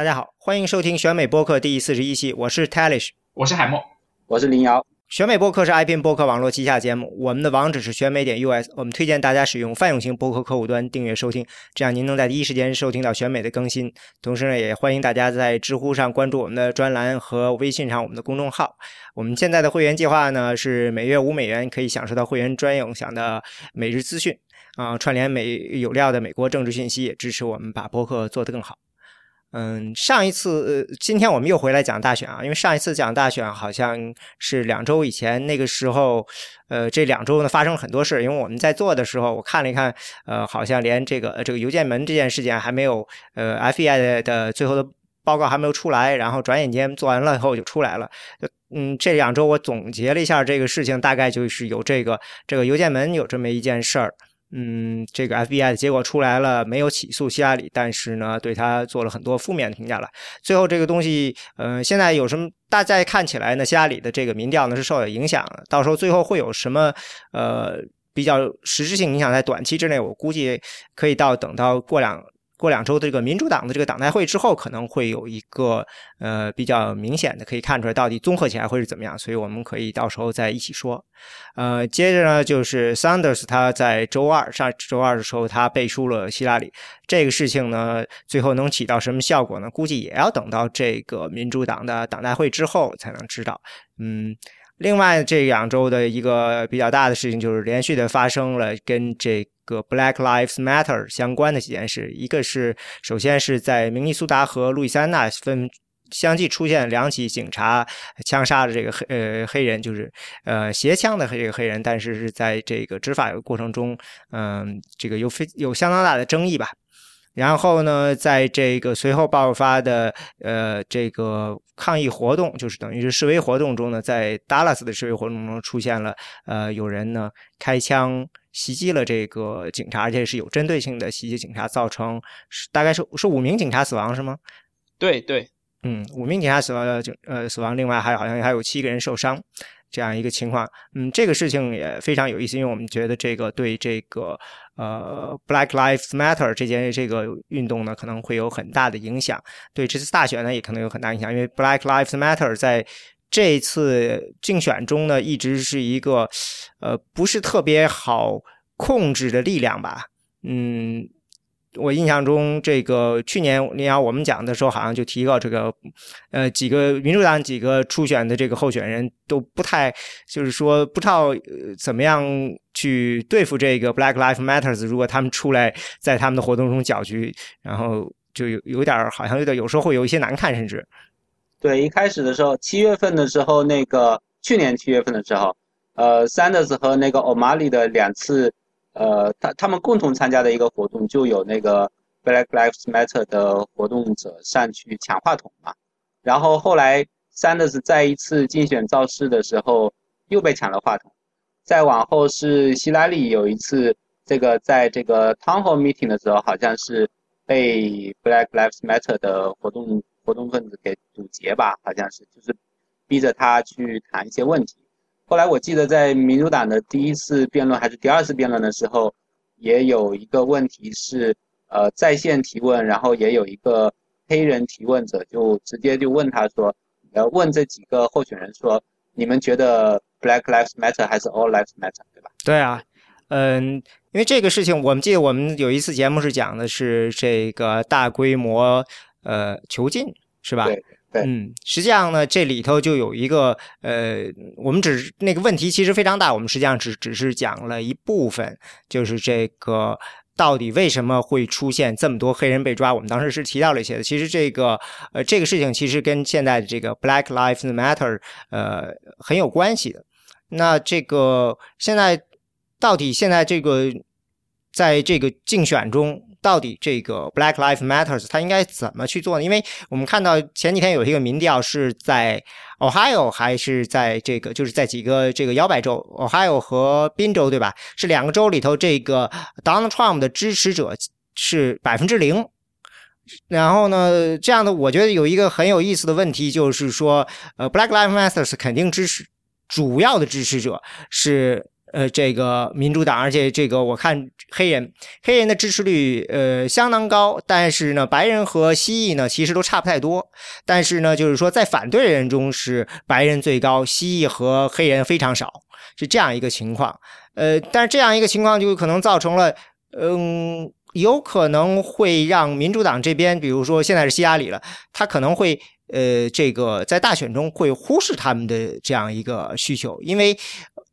大家好，欢迎收听选美播客第四十一期，我是 Talish，我是海默，我是林瑶。选美播客是 iPn 播客网络旗下节目，我们的网址是选美点 US，我们推荐大家使用泛用型播客客户端订阅收听，这样您能在第一时间收听到选美的更新。同时呢，也欢迎大家在知乎上关注我们的专栏和微信上我们的公众号。我们现在的会员计划呢是每月五美元可以享受到会员专用享的每日资讯啊，串联美有料的美国政治信息，也支持我们把播客做得更好。嗯，上一次，今天我们又回来讲大选啊，因为上一次讲大选好像是两周以前，那个时候，呃，这两周呢发生了很多事，因为我们在做的时候，我看了一看，呃，好像连这个这个邮件门这件事情还没有，呃，FBI 的最后的报告还没有出来，然后转眼间做完了以后就出来了，嗯，这两周我总结了一下这个事情，大概就是有这个这个邮件门有这么一件事儿。嗯，这个 FBI 的结果出来了，没有起诉希拉里，但是呢，对他做了很多负面的评价了。最后这个东西，呃，现在有什么？大家看起来呢，希拉里的这个民调呢是受有影响的。到时候最后会有什么？呃，比较实质性影响，在短期之内，我估计可以到等到过两。过两周的这个民主党的这个党代会之后，可能会有一个呃比较明显的可以看出来到底综合起来会是怎么样，所以我们可以到时候再一起说。呃，接着呢就是 Sanders 他在周二上周二的时候他背书了希拉里，这个事情呢最后能起到什么效果呢？估计也要等到这个民主党的党代会之后才能知道。嗯，另外这两周的一个比较大的事情就是连续的发生了跟这。个 Black Lives Matter 相关的几件事，一个是首先是在明尼苏达和路易斯安那分相继出现两起警察枪杀的这个黑呃黑人，就是呃携枪的这个黑人，但是是在这个执法过程中，嗯，这个有非有相当大的争议吧。然后呢，在这个随后爆发的呃这个抗议活动，就是等于是示威活动中呢，在 Dallas 的示威活动中出现了呃有人呢开枪。袭击了这个警察，而且是有针对性的袭击警察，造成大概是是五名警察死亡，是吗？对对，嗯，五名警察死亡，警呃死亡，另外还好像还有七个人受伤，这样一个情况。嗯，这个事情也非常有意思，因为我们觉得这个对这个呃 Black Lives Matter 这件这个运动呢，可能会有很大的影响，对这次大选呢也可能有很大影响，因为 Black Lives Matter 在。这次竞选中呢，一直是一个，呃，不是特别好控制的力量吧。嗯，我印象中，这个去年你要我们讲的时候，好像就提到这个，呃，几个民主党几个初选的这个候选人都不太，就是说不知道怎么样去对付这个 Black Lives Matters。如果他们出来在他们的活动中搅局，然后就有有点好像有点有时候会有一些难看，甚至。对，一开始的时候，七月份的时候，那个去年七月份的时候，呃，Sanders 和那个 O'Malley 的两次，呃，他他们共同参加的一个活动，就有那个 Black Lives Matter 的活动者上去抢话筒嘛。然后后来 Sanders 在一次竞选造势的时候又被抢了话筒。再往后是希拉里有一次，这个在这个 Town Hall Meeting 的时候，好像是被 Black Lives Matter 的活动。活动分子给堵截吧，好像是，就是逼着他去谈一些问题。后来我记得在民主党的第一次辩论还是第二次辩论的时候，也有一个问题是，呃，在线提问，然后也有一个黑人提问者就直接就问他说，呃，问这几个候选人说，你们觉得 Black Lives Matter 还是 All Lives Matter，对吧？对啊，嗯，因为这个事情，我们记得我们有一次节目是讲的是这个大规模。呃，囚禁是吧？对对，嗯，实际上呢，这里头就有一个呃，我们只那个问题其实非常大，我们实际上只只是讲了一部分，就是这个到底为什么会出现这么多黑人被抓？我们当时是提到了一些的。其实这个呃，这个事情其实跟现在的这个 Black Lives Matter 呃很有关系的。那这个现在到底现在这个在这个竞选中？到底这个 Black Lives Matters 它应该怎么去做呢？因为我们看到前几天有一个民调是在 Ohio 还是在这个就是在几个这个摇摆州 Ohio 和宾州对吧？是两个州里头这个 Donald Trump 的支持者是百分之零。然后呢，这样的我觉得有一个很有意思的问题就是说，呃，Black Lives Matters 肯定支持主要的支持者是呃，这个民主党，而且这个我看黑人黑人的支持率呃相当高，但是呢，白人和蜥蜴呢其实都差不太多。但是呢，就是说在反对人中是白人最高，蜥蜴和黑人非常少，是这样一个情况。呃，但是这样一个情况就可能造成了，嗯，有可能会让民主党这边，比如说现在是希拉里了，他可能会呃这个在大选中会忽视他们的这样一个需求，因为。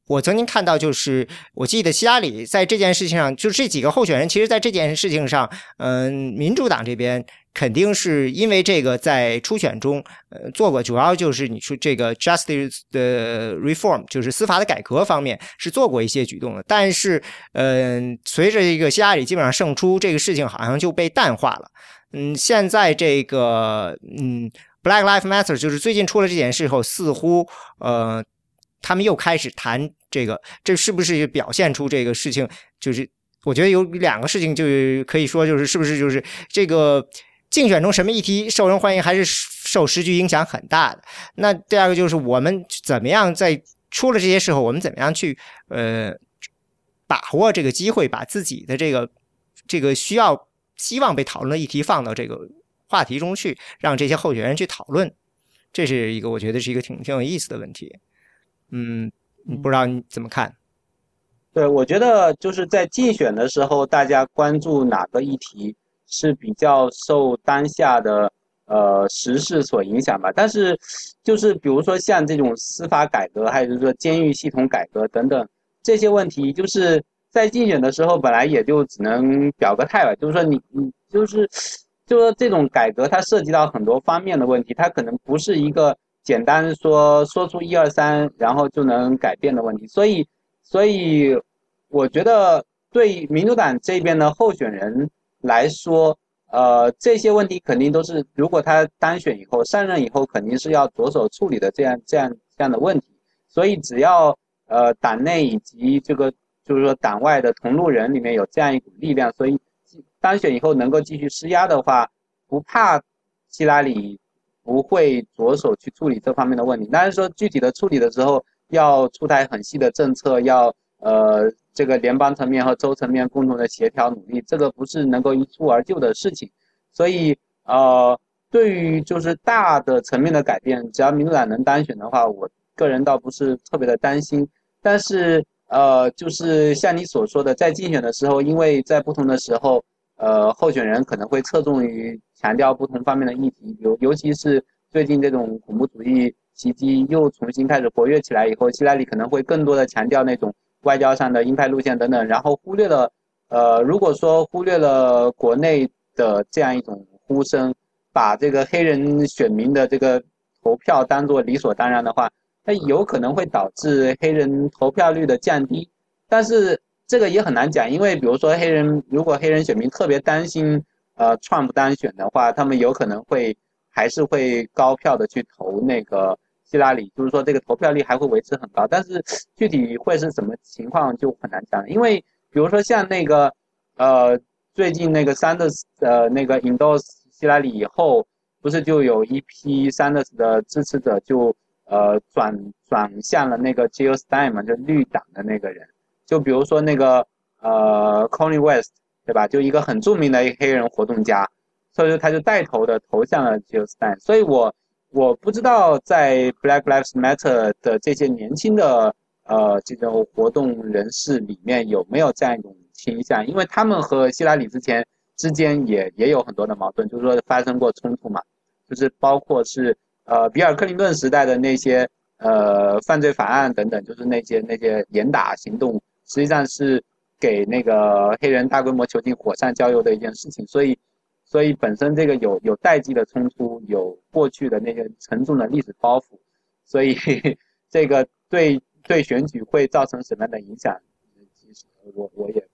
我曾经看到，就是我记得希拉里在这件事情上，就这几个候选人，其实在这件事情上，嗯，民主党这边肯定是因为这个在初选中，呃，做过，主要就是你说这个 justice 的 reform，就是司法的改革方面是做过一些举动的，但是，嗯，随着一个希拉里基本上胜出，这个事情好像就被淡化了。嗯，现在这个，嗯，Black Lives Matter 就是最近出了这件事后，似乎，呃。他们又开始谈这个，这是不是表现出这个事情？就是我觉得有两个事情，就可以说就是是不是就是这个竞选中什么议题受人欢迎，还是受时局影响很大的。那第二个就是我们怎么样在出了这些时候，我们怎么样去呃把握这个机会，把自己的这个这个需要希望被讨论的议题放到这个话题中去，让这些候选人去讨论。这是一个我觉得是一个挺挺有意思的问题。嗯，不知道你怎么看？对，我觉得就是在竞选的时候，大家关注哪个议题是比较受当下的呃时事所影响吧。但是，就是比如说像这种司法改革，还有就是说监狱系统改革等等这些问题，就是在竞选的时候本来也就只能表个态吧。就是说你你就是就说这种改革，它涉及到很多方面的问题，它可能不是一个。简单说说出一二三，然后就能改变的问题。所以，所以我觉得对民主党这边的候选人来说，呃，这些问题肯定都是如果他当选以后上任以后，肯定是要着手处理的这样这样这样的问题。所以，只要呃党内以及这个就是说党外的同路人里面有这样一股力量，所以当选以后能够继续施压的话，不怕希拉里。不会着手去处理这方面的问题，但是说具体的处理的时候，要出台很细的政策，要呃这个联邦层面和州层面共同的协调努力，这个不是能够一蹴而就的事情。所以呃，对于就是大的层面的改变，只要民主党能当选的话，我个人倒不是特别的担心。但是呃，就是像你所说的，在竞选的时候，因为在不同的时候。呃，候选人可能会侧重于强调不同方面的议题，尤尤其是最近这种恐怖主义袭击又重新开始活跃起来以后，希拉里可能会更多的强调那种外交上的鹰派路线等等，然后忽略了，呃，如果说忽略了国内的这样一种呼声，把这个黑人选民的这个投票当做理所当然的话，那有可能会导致黑人投票率的降低，但是。这个也很难讲，因为比如说黑人，如果黑人选民特别担心，呃，川普当选的话，他们有可能会还是会高票的去投那个希拉里，就是说这个投票率还会维持很高。但是具体会是什么情况就很难讲，因为比如说像那个，呃，最近那个 Sanders 呃那个 endors 希拉里以后，不是就有一批 Sanders 的支持者就呃转转向了那个 Jill Stein 嘛，就绿党的那个人。就比如说那个呃 c o n n y West，对吧？就一个很著名的一黑人活动家，所以说他就带头的投向了 Jilstein。所以我我不知道在 Black Lives Matter 的这些年轻的呃这种活动人士里面有没有这样一种倾向，因为他们和希拉里之前之间也也有很多的矛盾，就是说发生过冲突嘛，就是包括是呃比尔克林顿时代的那些呃犯罪法案等等，就是那些那些严打行动。实际上是给那个黑人大规模囚禁火上浇油的一件事情，所以，所以本身这个有有代际的冲突，有过去的那些沉重的历史包袱，所以这个对对选举会造成什么样的影响？其实我我也。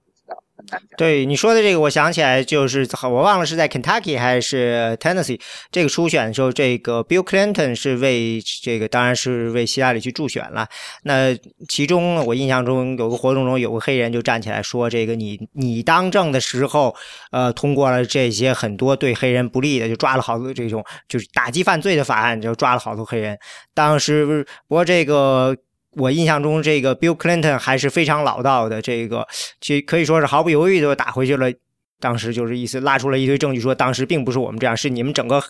对你说的这个，我想起来，就是我忘了是在 Kentucky 还是 Tennessee 这个初选的时候，这个 Bill Clinton 是为这个，当然是为希拉里去助选了。那其中我印象中有个活动中有个黑人就站起来说：“这个你你当政的时候，呃，通过了这些很多对黑人不利的，就抓了好多这种就是打击犯罪的法案，就抓了好多黑人。当时不过这个。”我印象中这个 Bill Clinton 还是非常老道的，这个其可以说是毫不犹豫就打回去了。当时就是意思拉出了一堆证据，说当时并不是我们这样，是你们整个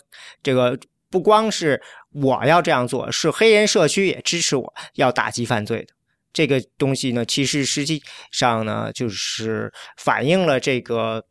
这个不光是我要这样做，是黑人社区也支持我要打击犯罪的。这个东西呢，其实实际上呢，就是反映了这个。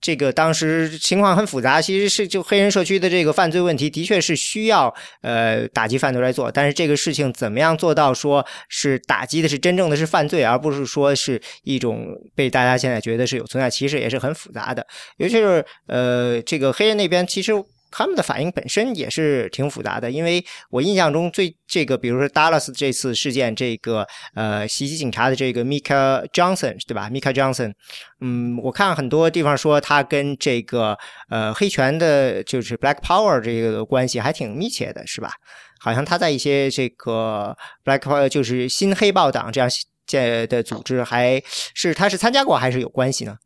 这个当时情况很复杂，其实是就黑人社区的这个犯罪问题，的确是需要呃打击犯罪来做。但是这个事情怎么样做到说是打击的是真正的是犯罪，而不是说是一种被大家现在觉得是有存在歧视，也是很复杂的。尤其是呃这个黑人那边，其实。他们的反应本身也是挺复杂的，因为我印象中最这个，比如说 Dallas 这次事件，这个呃袭击警察的这个 Mika Johnson 对吧？Mika Johnson，嗯，我看很多地方说他跟这个呃黑拳的，就是 Black Power 这个关系还挺密切的，是吧？好像他在一些这个 Black Power 就是新黑豹党这样建的组织，还是他是参加过还是有关系呢？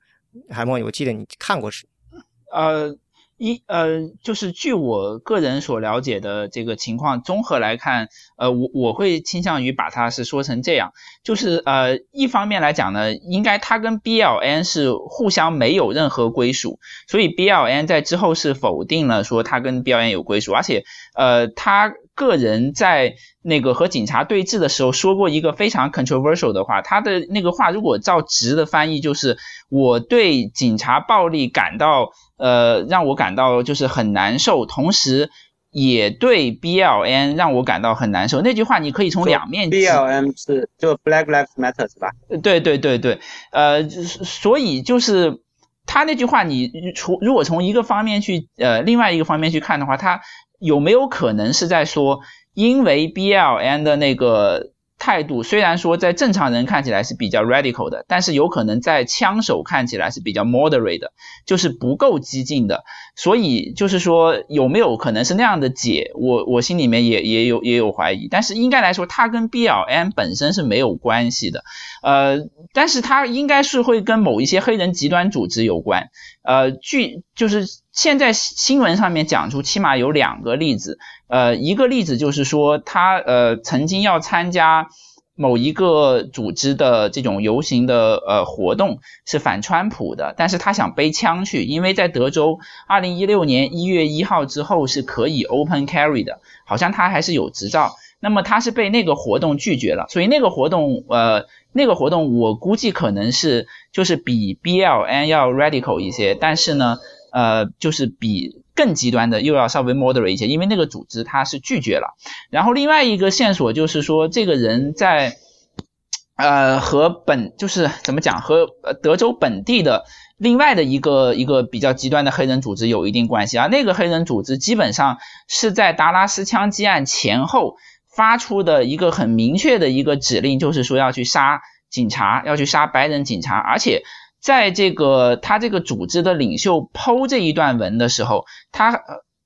海默，我记得你看过是？呃。一呃，就是据我个人所了解的这个情况，综合来看，呃，我我会倾向于把它是说成这样，就是呃，一方面来讲呢，应该它跟 BLN 是互相没有任何归属，所以 BLN 在之后是否定了说它跟 BLN 有归属，而且呃，他个人在那个和警察对峙的时候说过一个非常 controversial 的话，他的那个话如果照直的翻译就是我对警察暴力感到。呃，让我感到就是很难受，同时也对 BLN 让我感到很难受。那句话你可以从两面。BLM 是就 Black Lives Matter 是吧？对对对对，呃，所以就是他那句话，你除如果从一个方面去呃另外一个方面去看的话，他有没有可能是在说，因为 BLN 的那个。态度虽然说在正常人看起来是比较 radical 的，但是有可能在枪手看起来是比较 moderate 的，就是不够激进的。所以就是说有没有可能是那样的解，我我心里面也也有也有怀疑。但是应该来说，它跟 BLM 本身是没有关系的。呃，但是它应该是会跟某一些黑人极端组织有关。呃，据就是现在新闻上面讲出，起码有两个例子。呃，一个例子就是说，他呃曾经要参加某一个组织的这种游行的呃活动，是反川普的，但是他想背枪去，因为在德州，二零一六年一月一号之后是可以 open carry 的，好像他还是有执照。那么他是被那个活动拒绝了，所以那个活动呃那个活动我估计可能是就是比 BLN 要 radical 一些，但是呢呃就是比。更极端的又要稍微 moderate 一些，因为那个组织他是拒绝了。然后另外一个线索就是说，这个人在呃和本就是怎么讲和德州本地的另外的一个一个比较极端的黑人组织有一定关系啊。那个黑人组织基本上是在达拉斯枪击案前后发出的一个很明确的一个指令，就是说要去杀警察，要去杀白人警察，而且。在这个他这个组织的领袖剖这一段文的时候，他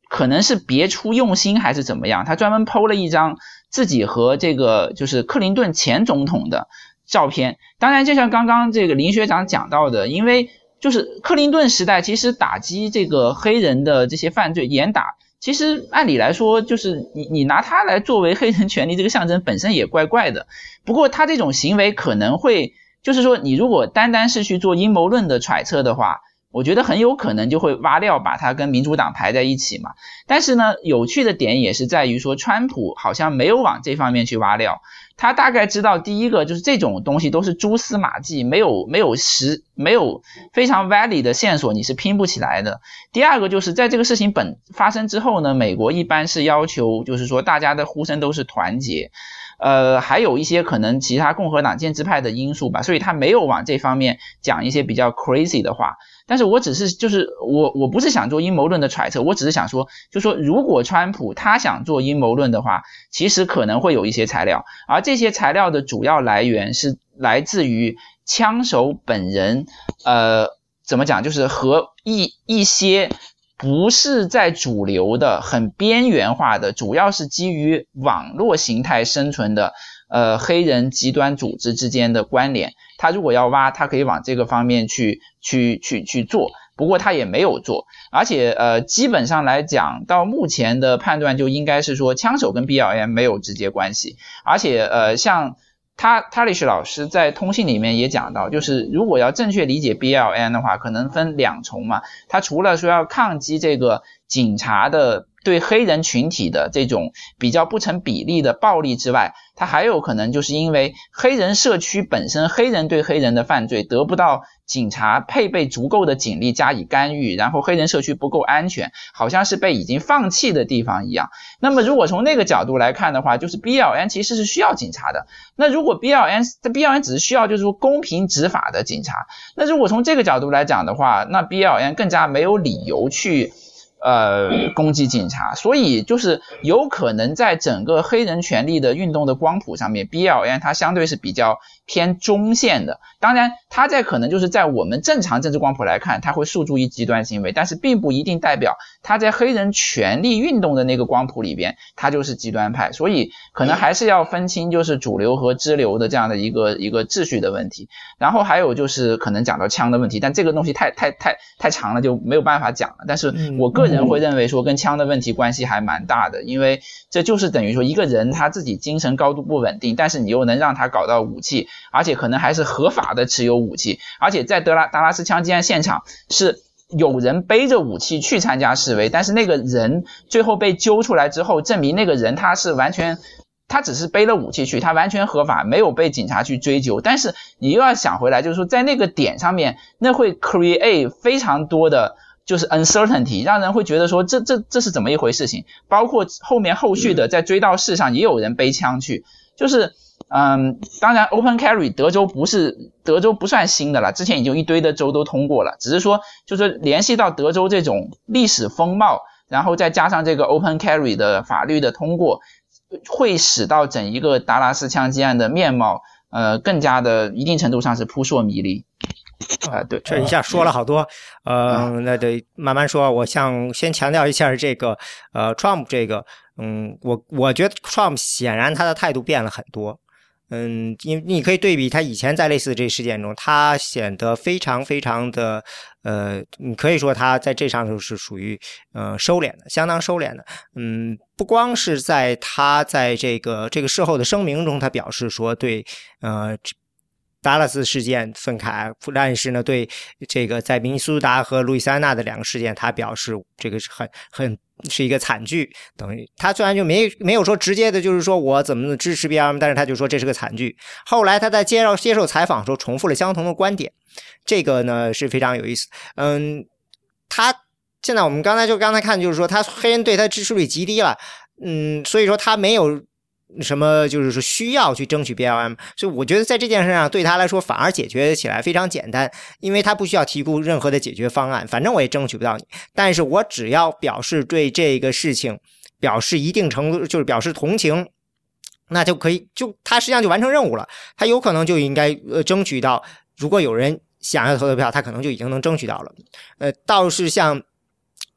可能是别出用心还是怎么样，他专门剖了一张自己和这个就是克林顿前总统的照片。当然，就像刚刚这个林学长讲到的，因为就是克林顿时代，其实打击这个黑人的这些犯罪严打，其实按理来说，就是你你拿他来作为黑人权利这个象征，本身也怪怪的。不过他这种行为可能会。就是说，你如果单单是去做阴谋论的揣测的话，我觉得很有可能就会挖料，把他跟民主党排在一起嘛。但是呢，有趣的点也是在于说，川普好像没有往这方面去挖料。他大概知道，第一个就是这种东西都是蛛丝马迹，没有没有实没有非常 valid 的线索，你是拼不起来的。第二个就是在这个事情本发生之后呢，美国一般是要求，就是说大家的呼声都是团结。呃，还有一些可能其他共和党建制派的因素吧，所以他没有往这方面讲一些比较 crazy 的话。但是我只是就是我我不是想做阴谋论的揣测，我只是想说，就说如果川普他想做阴谋论的话，其实可能会有一些材料，而这些材料的主要来源是来自于枪手本人，呃，怎么讲，就是和一一些。不是在主流的、很边缘化的，主要是基于网络形态生存的，呃，黑人极端组织之间的关联。他如果要挖，他可以往这个方面去、去、去、去做。不过他也没有做，而且呃，基本上来讲，到目前的判断就应该是说，枪手跟 BLM 没有直接关系，而且呃，像他 Talish 老师在通信里面也讲到，就是如果要正确理解 BLM 的话，可能分两重嘛，他除了说要抗击这个警察的。对黑人群体的这种比较不成比例的暴力之外，它还有可能就是因为黑人社区本身黑人对黑人的犯罪得不到警察配备足够的警力加以干预，然后黑人社区不够安全，好像是被已经放弃的地方一样。那么如果从那个角度来看的话，就是 BLN 其实是需要警察的。那如果 BLN 这 BLN 只是需要就是说公平执法的警察，那如果从这个角度来讲的话，那 BLN 更加没有理由去。呃，攻击警察，所以就是有可能在整个黑人权利的运动的光谱上面，BLN 它相对是比较偏中线的。当然，它在可能就是在我们正常政治光谱来看，它会诉诸于极端行为，但是并不一定代表它在黑人权利运动的那个光谱里边，它就是极端派。所以可能还是要分清就是主流和支流的这样的一个一个秩序的问题。然后还有就是可能讲到枪的问题，但这个东西太太太太长了，就没有办法讲了。但是我个人会认为说跟枪的问题关系还蛮大的，因为这就是等于说一个人他自己精神高度不稳定，但是你又能让他搞到武器，而且可能还是合法的持有武器，而且在德拉达拉斯枪击案现场是有人背着武器去参加示威，但是那个人最后被揪出来之后，证明那个人他是完全他只是背了武器去，他完全合法，没有被警察去追究。但是你又要想回来，就是说在那个点上面，那会 create 非常多的。就是 uncertainty，让人会觉得说这这这是怎么一回事情？包括后面后续的在追悼式上也有人背枪去，就是嗯，当然 open carry 德州不是德州不算新的了，之前已经一堆的州都通过了，只是说就是联系到德州这种历史风貌，然后再加上这个 open carry 的法律的通过，会使到整一个达拉斯枪击案的面貌呃更加的一定程度上是扑朔迷离。啊，对，这一下说了好多，呃，那得慢慢说。我想先强调一下这个，呃，Trump 这个，嗯，我我觉得 Trump 显然他的态度变了很多。嗯，因你可以对比他以前在类似的这事件中，他显得非常非常的，呃，你可以说他在这上头是属于呃收敛的，相当收敛的。嗯，不光是在他在这个这个事后的声明中，他表示说对，呃。达拉斯事件愤慨，但是呢，对这个在明尼苏达和路易斯安那的两个事件，他表示这个是很很是一个惨剧。等于他虽然就没没有说直接的，就是说我怎么支持 BLM，但是他就说这是个惨剧。后来他在接受接受采访的时候重复了相同的观点，这个呢是非常有意思。嗯，他现在我们刚才就刚才看，就是说他黑人对他支持率极低了。嗯，所以说他没有。什么就是说需要去争取 BLM，所以我觉得在这件事上对他来说反而解决起来非常简单，因为他不需要提供任何的解决方案，反正我也争取不到你，但是我只要表示对这个事情表示一定程度，就是表示同情，那就可以，就他实际上就完成任务了，他有可能就应该呃争取到，如果有人想要投的票，他可能就已经能争取到了，呃，倒是像。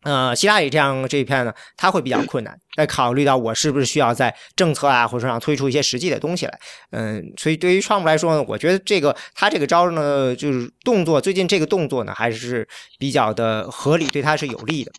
呃，希拉里这样这一片呢，他会比较困难。在考虑到我是不是需要在政策啊，或者说上推出一些实际的东西来，嗯，所以对于创普来说呢，我觉得这个他这个招呢，就是动作，最近这个动作呢，还是比较的合理，对他是有利的。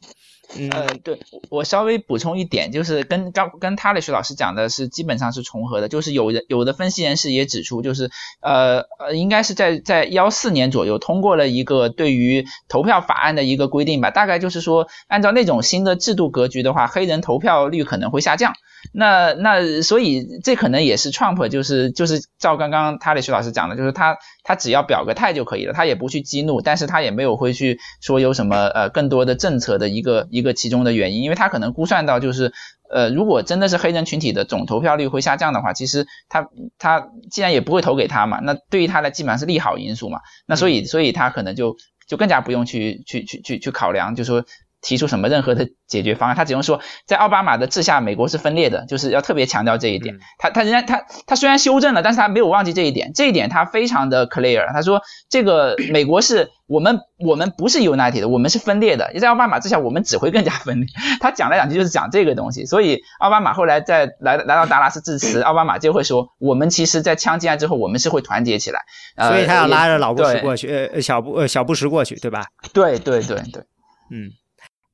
呃，对我稍微补充一点，就是跟刚跟他的徐老师讲的是基本上是重合的，就是有人有的分析人士也指出，就是呃呃，应该是在在幺四年左右通过了一个对于投票法案的一个规定吧，大概就是说按照那种新的制度格局的话，黑人投票率可能会下降。那那所以这可能也是 Trump 就是就是照刚刚他的徐老师讲的，就是他他只要表个态就可以了，他也不去激怒，但是他也没有会去说有什么呃更多的政策的一个一个其中的原因，因为他可能估算到就是呃如果真的是黑人群体的总投票率会下降的话，其实他他既然也不会投给他嘛，那对于他来基本上是利好因素嘛，那所以所以他可能就就更加不用去去去去去考量，就说。提出什么任何的解决方案，他只用说在奥巴马的治下，美国是分裂的，就是要特别强调这一点。他他仍然他他虽然修正了，但是他没有忘记这一点，这一点他非常的 clear。他说这个 美国是我们我们不是 united 的，我们是分裂的。在奥巴马治下，我们只会更加分裂。他讲来讲去就是讲这个东西，所以奥巴马后来在来来到达拉斯致辞，奥巴马就会说，我们其实，在枪击案之后，我们是会团结起来。所以他要拉着老布什过去，呃小布呃小布什过去，对吧？对对对对，嗯。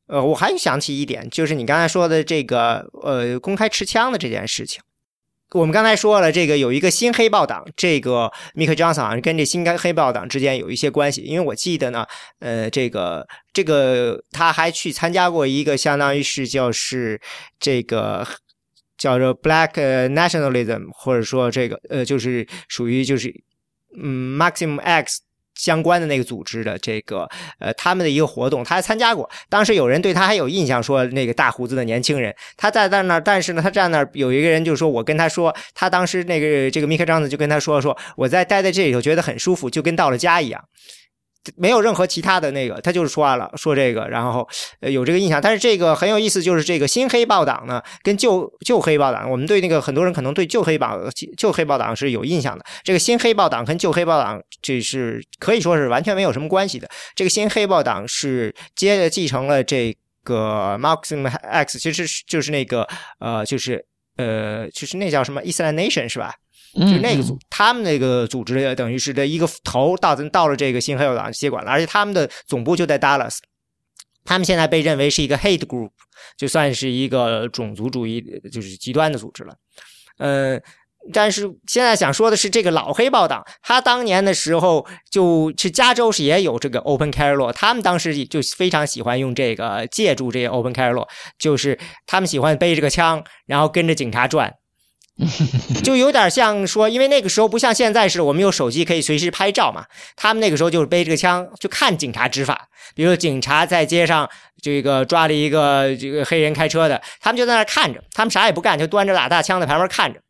呃，我还想起一点，就是你刚才说的这个呃，公开持枪的这件事情。我们刚才说了，这个有一个新黑豹党，这个密克· o 斯好像跟这新黑豹党之间有一些关系，因为我记得呢，呃，这个这个他还去参加过一个相当于是就是这个叫做 Black Nationalism，或者说这个呃，就是属于就是嗯 Maximum X。相关的那个组织的这个呃，他们的一个活动，他还参加过。当时有人对他还有印象，说那个大胡子的年轻人，他在在那儿，但是呢，他站那儿有一个人就说，我跟他说，他当时那个这个米克张子就跟他说说，我在待在这里头觉得很舒服，就跟到了家一样。没有任何其他的那个，他就是说完了说这个，然后呃有这个印象。但是这个很有意思，就是这个新黑豹党呢，跟旧旧黑豹党，我们对那个很多人可能对旧黑豹旧黑豹党是有印象的。这个新黑豹党跟旧黑豹党，这是可以说是完全没有什么关系的。这个新黑豹党是接着继承了这个 Maxim X，其实就是那个呃，就是呃，就是那叫什么伊斯兰 Nation 是吧？就那个组，他们那个组织等于是的一个头到到了这个新黑豹党接管了，而且他们的总部就在 Dallas。他们现在被认为是一个 hate group，就算是一个种族主义就是极端的组织了。呃，但是现在想说的是，这个老黑豹党，他当年的时候就是加州是也有这个 open carry law，他们当时就非常喜欢用这个借助这个 open carry law，就是他们喜欢背着个枪，然后跟着警察转。就有点像说，因为那个时候不像现在似的，我们有手机可以随时拍照嘛。他们那个时候就是背着个枪，就看警察执法。比如警察在街上这个抓了一个这个黑人开车的，他们就在那看着，他们啥也不干，就端着俩大枪在旁边看着。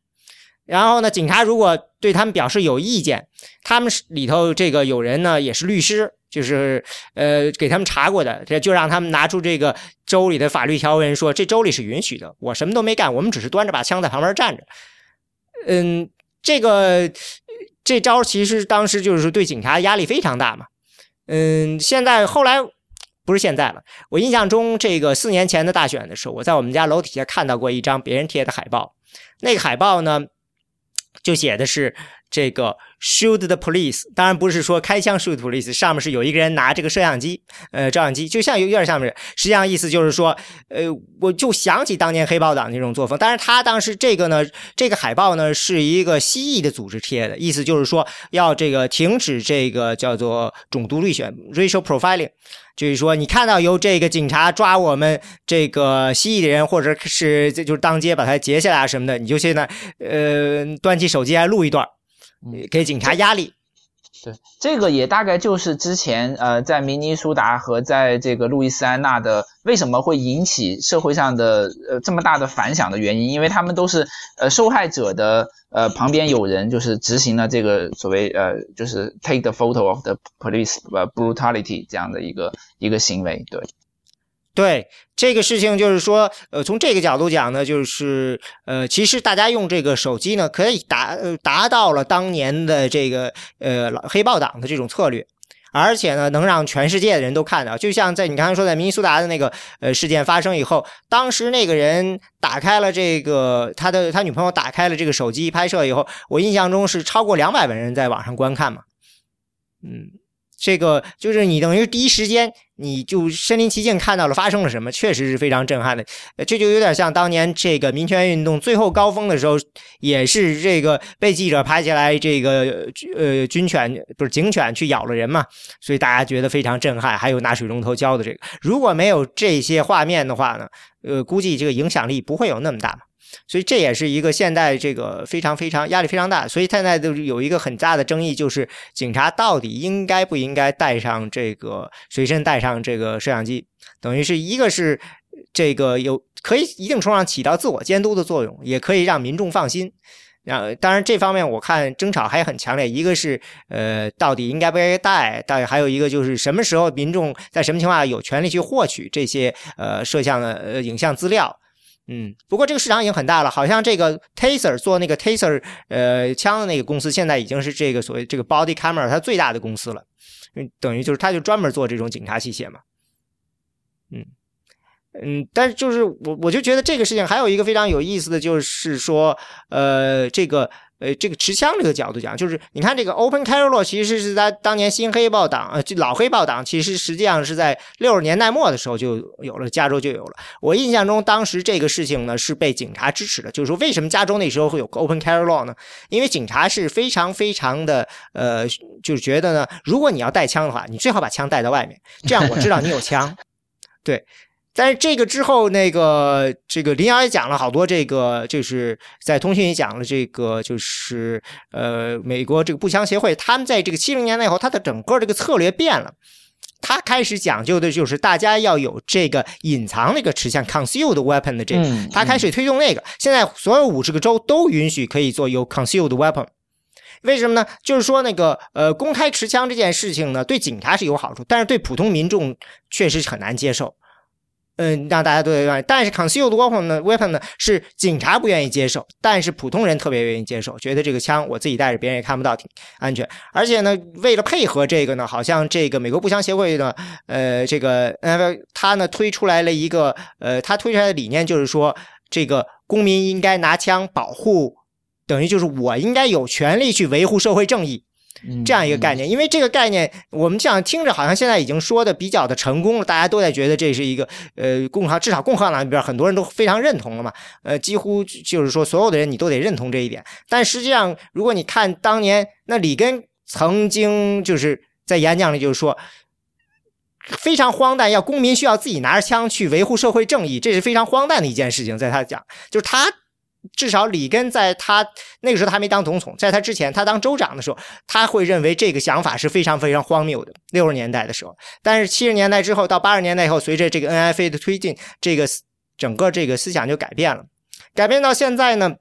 然后呢，警察如果对他们表示有意见，他们里头这个有人呢也是律师。就是呃，给他们查过的，这就让他们拿出这个州里的法律条文，说这州里是允许的。我什么都没干，我们只是端着把枪在旁边站着。嗯，这个这招其实当时就是对警察压力非常大嘛。嗯，现在后来不是现在了。我印象中，这个四年前的大选的时候，我在我们家楼底下看到过一张别人贴的海报，那个海报呢，就写的是。这个 shoot the police，当然不是说开枪 shoot police，上面是有一个人拿这个摄像机，呃，照相机，就像有点像是，实际上意思就是说，呃，我就想起当年黑豹党那种作风，但是他当时这个呢，这个海报呢是一个蜥蜴的组织贴的，意思就是说要这个停止这个叫做种族滤选 racial profiling，就是说你看到有这个警察抓我们这个蜥蜴的人，或者是这就是当街把他截下来什么的，你就现在呃端起手机来录一段。给警察压力，对这个也大概就是之前呃，在明尼苏达和在这个路易斯安那的为什么会引起社会上的呃这么大的反响的原因，因为他们都是呃受害者的呃旁边有人就是执行了这个所谓呃就是 take the photo of the police 呃 brutality 这样的一个一个行为，对。对这个事情，就是说，呃，从这个角度讲呢，就是呃，其实大家用这个手机呢，可以达呃达到了当年的这个呃黑豹党的这种策略，而且呢，能让全世界的人都看到。就像在你刚才说在明尼苏达的那个呃事件发生以后，当时那个人打开了这个他的他女朋友打开了这个手机拍摄以后，我印象中是超过两百万人在网上观看嘛，嗯。这个就是你等于第一时间你就身临其境看到了发生了什么，确实是非常震撼的。这就有点像当年这个民权运动最后高峰的时候，也是这个被记者拍下来，这个呃军犬不是警犬去咬了人嘛，所以大家觉得非常震撼。还有拿水龙头浇的这个，如果没有这些画面的话呢，呃，估计这个影响力不会有那么大。所以这也是一个现在这个非常非常压力非常大，所以现在就是有一个很大的争议，就是警察到底应该不应该带上这个随身带上这个摄像机，等于是一个是这个有可以一定程度上起到自我监督的作用，也可以让民众放心。然后，当然这方面我看争吵还很强烈。一个是呃，到底应该不该带，到还有一个就是什么时候民众在什么情况下有权利去获取这些呃摄像的呃影像资料。嗯，不过这个市场已经很大了，好像这个 Taser 做那个 Taser 呃枪的那个公司，现在已经是这个所谓这个 Body Camera 它最大的公司了。嗯，等于就是它就专门做这种警察器械嘛。嗯。嗯，但是就是我我就觉得这个事情还有一个非常有意思的就是说，呃，这个呃这个持枪这个角度讲，就是你看这个 Open Carry Law 其实是在当年新黑豹党呃就老黑豹党其实实际上是在六十年代末的时候就有了，加州就有了。我印象中当时这个事情呢是被警察支持的，就是说为什么加州那时候会有 Open Carry Law 呢？因为警察是非常非常的呃就是觉得呢，如果你要带枪的话，你最好把枪带到外面，这样我知道你有枪，对。但是这个之后，那个这个林瑶也讲了好多，这个就是在通讯也讲了这个，就是呃，美国这个步枪协会，他们在这个七零年代以后，他的整个这个策略变了，他开始讲究的就是大家要有这个隐藏那个持枪 concealed weapon 的这个，他开始推动那个。现在所有五十个州都允许可以做有 concealed weapon，为什么呢？就是说那个呃，公开持枪这件事情呢，对警察是有好处，但是对普通民众确实是很难接受。嗯，让大家都愿意，但是 concealed weapon 呢？weapon 呢是警察不愿意接受，但是普通人特别愿意接受，觉得这个枪我自己带着，别人也看不到，挺安全。而且呢，为了配合这个呢，好像这个美国步枪协会呢，呃，这个呃，他呢推出来了一个呃，他推出来的理念就是说，这个公民应该拿枪保护，等于就是我应该有权利去维护社会正义。这样一个概念，因为这个概念我们这样听着好像现在已经说的比较的成功了，大家都在觉得这是一个呃共和至少共和党里边很多人都非常认同了嘛，呃几乎就是说所有的人你都得认同这一点。但实际上，如果你看当年那里根曾经就是在演讲里就是说非常荒诞，要公民需要自己拿着枪去维护社会正义，这是非常荒诞的一件事情。在他讲，就是他。至少里根在他那个时候他还没当总统，在他之前他当州长的时候，他会认为这个想法是非常非常荒谬的。六十年代的时候，但是七十年代之后到八十年代以后，随着这个 NFA 的推进，这个整个这个思想就改变了。改变到现在呢，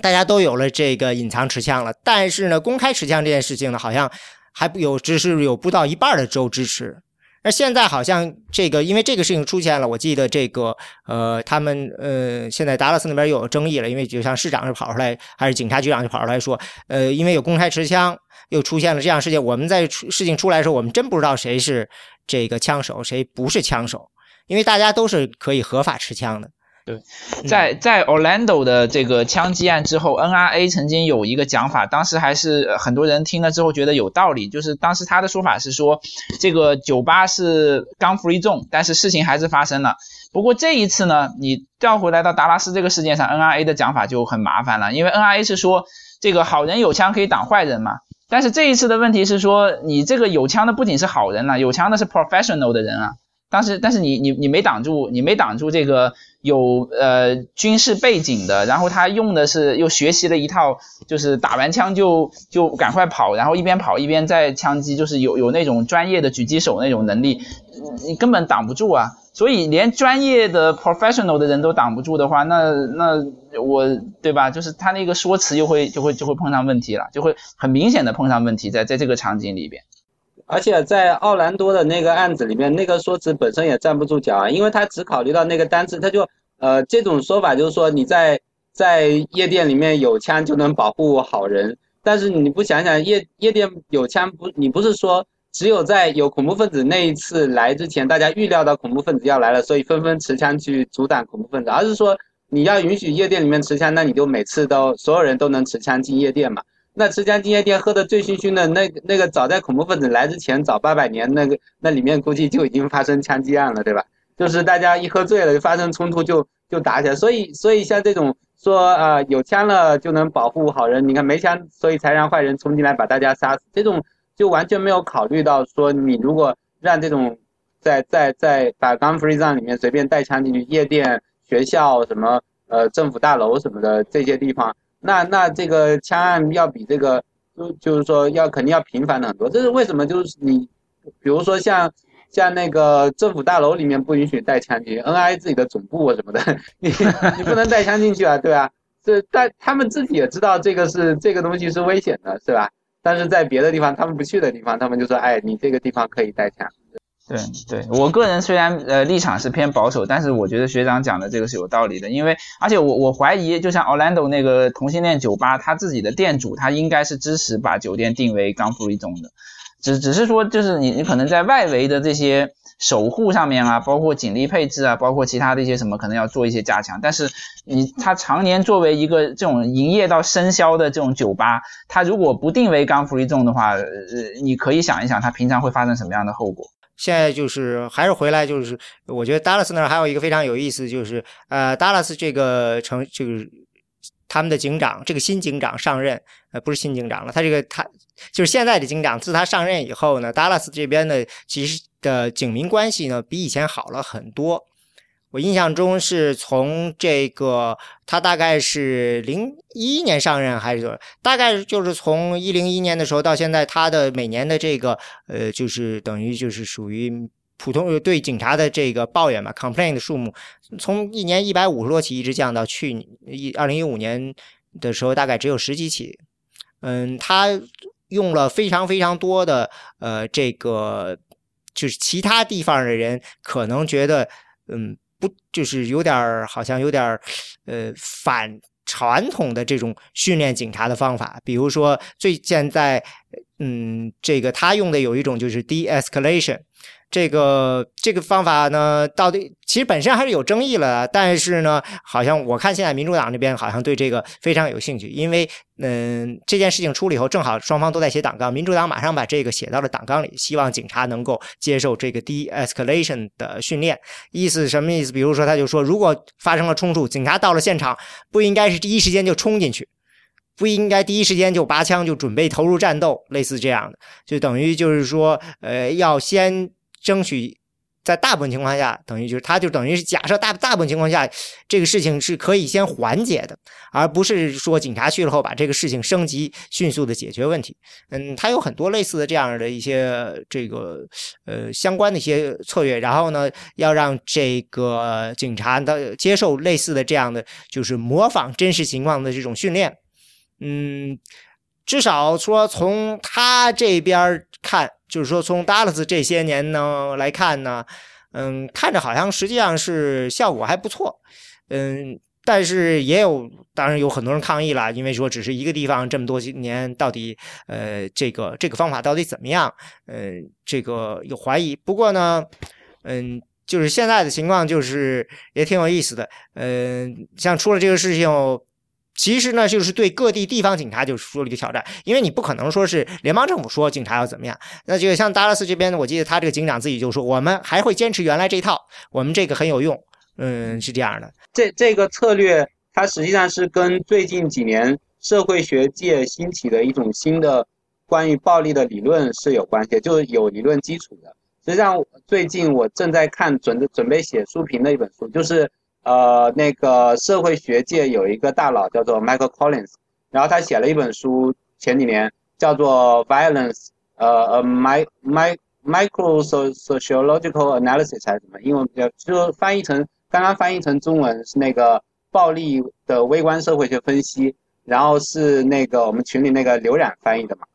大家都有了这个隐藏持枪了，但是呢，公开持枪这件事情呢，好像还不有只是有不到一半的州支持。那现在好像这个，因为这个事情出现了，我记得这个，呃，他们呃，现在达拉斯那边又有争议了，因为就像市长就跑出来，还是警察局长就跑出来说，呃，因为有公开持枪，又出现了这样事情，我们在事情出来的时候，我们真不知道谁是这个枪手，谁不是枪手，因为大家都是可以合法持枪的。对，在在 Orlando 的这个枪击案之后，NRA 曾经有一个讲法，当时还是很多人听了之后觉得有道理，就是当时他的说法是说，这个酒吧是 gun free zone，但是事情还是发生了。不过这一次呢，你调回来到达拉斯这个事件上，NRA 的讲法就很麻烦了，因为 NRA 是说这个好人有枪可以挡坏人嘛，但是这一次的问题是说，你这个有枪的不仅是好人了，有枪的是 professional 的人啊。当时，但是你你你没挡住，你没挡住这个有呃军事背景的，然后他用的是又学习了一套，就是打完枪就就赶快跑，然后一边跑一边在枪击，就是有有那种专业的狙击手那种能力，你根本挡不住啊。所以连专业的 professional 的人都挡不住的话，那那我对吧？就是他那个说辞又会就会就会碰上问题了，就会很明显的碰上问题在在这个场景里边。而且在奥兰多的那个案子里面，那个说辞本身也站不住脚啊，因为他只考虑到那个单词，他就呃这种说法就是说你在在夜店里面有枪就能保护好人，但是你不想想夜夜店有枪不，你不是说只有在有恐怖分子那一次来之前，大家预料到恐怖分子要来了，所以纷纷持枪去阻挡恐怖分子，而是说你要允许夜店里面持枪，那你就每次都所有人都能持枪进夜店嘛。那持枪进夜店喝的醉醺醺的，那那个早在恐怖分子来之前，早八百年，那个那里面估计就已经发生枪击案了，对吧？就是大家一喝醉了就，发生冲突就就打起来。所以所以像这种说啊有枪了就能保护好人，你看没枪，所以才让坏人冲进来把大家杀死，这种就完全没有考虑到说你如果让这种在在在把 gun free zone 里面随便带枪进去，夜店、学校什么呃政府大楼什么的这些地方。那那这个枪案要比这个就就是说要肯定要频繁的很多，这是为什么？就是你，比如说像像那个政府大楼里面不允许带枪进去，NI 自己的总部什么的，你你不能带枪进去啊，对啊，这但他们自己也知道这个是这个东西是危险的，是吧？但是在别的地方他们不去的地方，他们就说，哎，你这个地方可以带枪。对对，我个人虽然呃立场是偏保守，但是我觉得学长讲的这个是有道理的，因为而且我我怀疑，就像 Orlando 那个同性恋酒吧，他自己的店主他应该是支持把酒店定为刚福利中的，只只是说就是你你可能在外围的这些守护上面啊，包括警力配置啊，包括其他的一些什么，可能要做一些加强。但是你他常年作为一个这种营业到深宵的这种酒吧，他如果不定为刚福利中的话，呃，你可以想一想，他平常会发生什么样的后果。现在就是还是回来，就是我觉得 Dallas 那儿还有一个非常有意思，就是呃，Dallas 这个城这个他们的警长，这个新警长上任，呃，不是新警长了，他这个他就是现在的警长，自他上任以后呢，Dallas 这边的其实的警民关系呢比以前好了很多。我印象中是从这个，他大概是零一年上任还是大概就是从一零一年的时候到现在，他的每年的这个呃，就是等于就是属于普通对警察的这个抱怨嘛，complain 的数目，从一年一百五十多起一直降到去一二零一五年的时候大概只有十几起。嗯，他用了非常非常多的呃，这个就是其他地方的人可能觉得嗯。不，就是有点儿，好像有点儿，呃，反传统的这种训练警察的方法。比如说，最现在，嗯，这个他用的有一种就是 de-escalation。这个这个方法呢，到底其实本身还是有争议了，但是呢，好像我看现在民主党那边好像对这个非常有兴趣，因为嗯，这件事情出了以后，正好双方都在写党纲，民主党马上把这个写到了党纲里，希望警察能够接受这个 de-escalation 的训练。意思什么意思？比如说，他就说，如果发生了冲突，警察到了现场，不应该是第一时间就冲进去，不应该第一时间就拔枪就准备投入战斗，类似这样的，就等于就是说，呃，要先。争取在大部分情况下，等于就是他就等于是假设大大部分情况下，这个事情是可以先缓解的，而不是说警察去了后把这个事情升级，迅速的解决问题。嗯，他有很多类似的这样的一些这个呃相关的一些策略，然后呢，要让这个警察的接受类似的这样的就是模仿真实情况的这种训练。嗯，至少说从他这边看。就是说，从 Dallas 这些年呢来看呢，嗯，看着好像实际上是效果还不错，嗯，但是也有，当然有很多人抗议了，因为说只是一个地方这么多年，到底呃这个这个方法到底怎么样？嗯，这个有怀疑。不过呢，嗯，就是现在的情况就是也挺有意思的，嗯，像出了这个事情。其实呢，就是对各地地方警察就出了一个挑战，因为你不可能说是联邦政府说警察要怎么样。那就像达拉斯这边，我记得他这个警长自己就说，我们还会坚持原来这套，我们这个很有用。嗯，是这样的。这这个策略，它实际上是跟最近几年社会学界兴起的一种新的关于暴力的理论是有关系，就是有理论基础的。实际上，最近我正在看准准备写书评的一本书，就是。呃，那个社会学界有一个大佬叫做 Michael Collins，然后他写了一本书，前几年叫做 Violence，呃呃，My My Micro Sociological Analysis 还是什么，英文比较就翻译成刚刚翻译成中文是那个暴力的微观社会学分析，然后是那个我们群里那个刘冉翻译的嘛，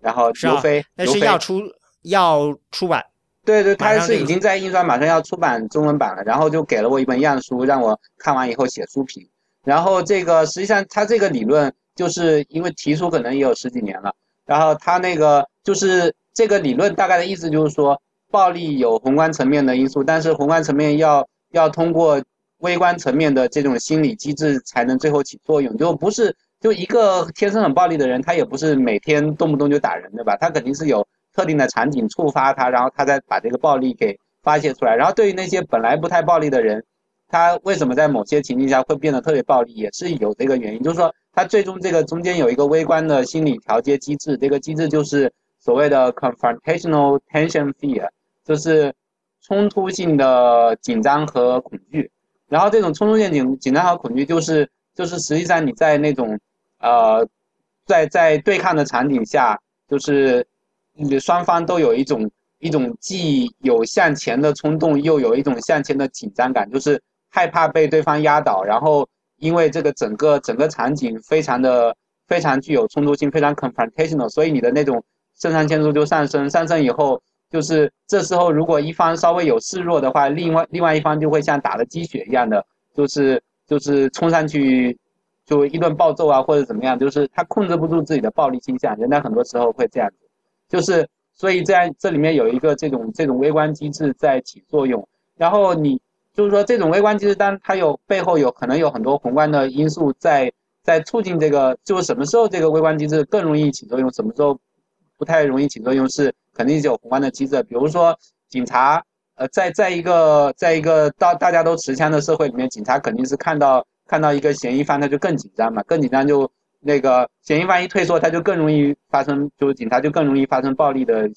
然后刘飞，那是要出要出版。对对，他是已经在印刷，马上要出版中文版了，然后就给了我一本样书，让我看完以后写书评。然后这个实际上他这个理论就是因为提出可能也有十几年了，然后他那个就是这个理论大概的意思就是说，暴力有宏观层面的因素，但是宏观层面要要通过微观层面的这种心理机制才能最后起作用，就不是就一个天生很暴力的人，他也不是每天动不动就打人，对吧？他肯定是有。特定的场景触发他，然后他再把这个暴力给发泄出来。然后对于那些本来不太暴力的人，他为什么在某些情境下会变得特别暴力，也是有这个原因。就是说，他最终这个中间有一个微观的心理调节机制，这个机制就是所谓的 confrontational tension fear，就是冲突性的紧张和恐惧。然后这种冲突性紧紧张和恐惧，就是就是实际上你在那种呃，在在对抗的场景下，就是。你双方都有一种一种既有向前的冲动，又有一种向前的紧张感，就是害怕被对方压倒，然后因为这个整个整个场景非常的非常具有冲突性，非常 confrontational，所以你的那种肾上腺素就上升，上升以后就是这时候如果一方稍微有示弱的话，另外另外一方就会像打了鸡血一样的，就是就是冲上去就一顿暴揍啊或者怎么样，就是他控制不住自己的暴力倾向，人家很多时候会这样，就是所以这样这里面有一个这种这种微观机制在起作用，然后你。就是说，这种微观机制，但它有背后有可能有很多宏观的因素在在促进这个。就是什么时候这个微观机制更容易起作用，什么时候不太容易起作用，是肯定是有宏观的机制。比如说，警察，呃，在在一个在一个大大家都持枪的社会里面，警察肯定是看到看到一个嫌疑犯，他就更紧张嘛，更紧张就那个嫌疑犯一退缩，他就更容易发生，就是警察就更容易发生暴力的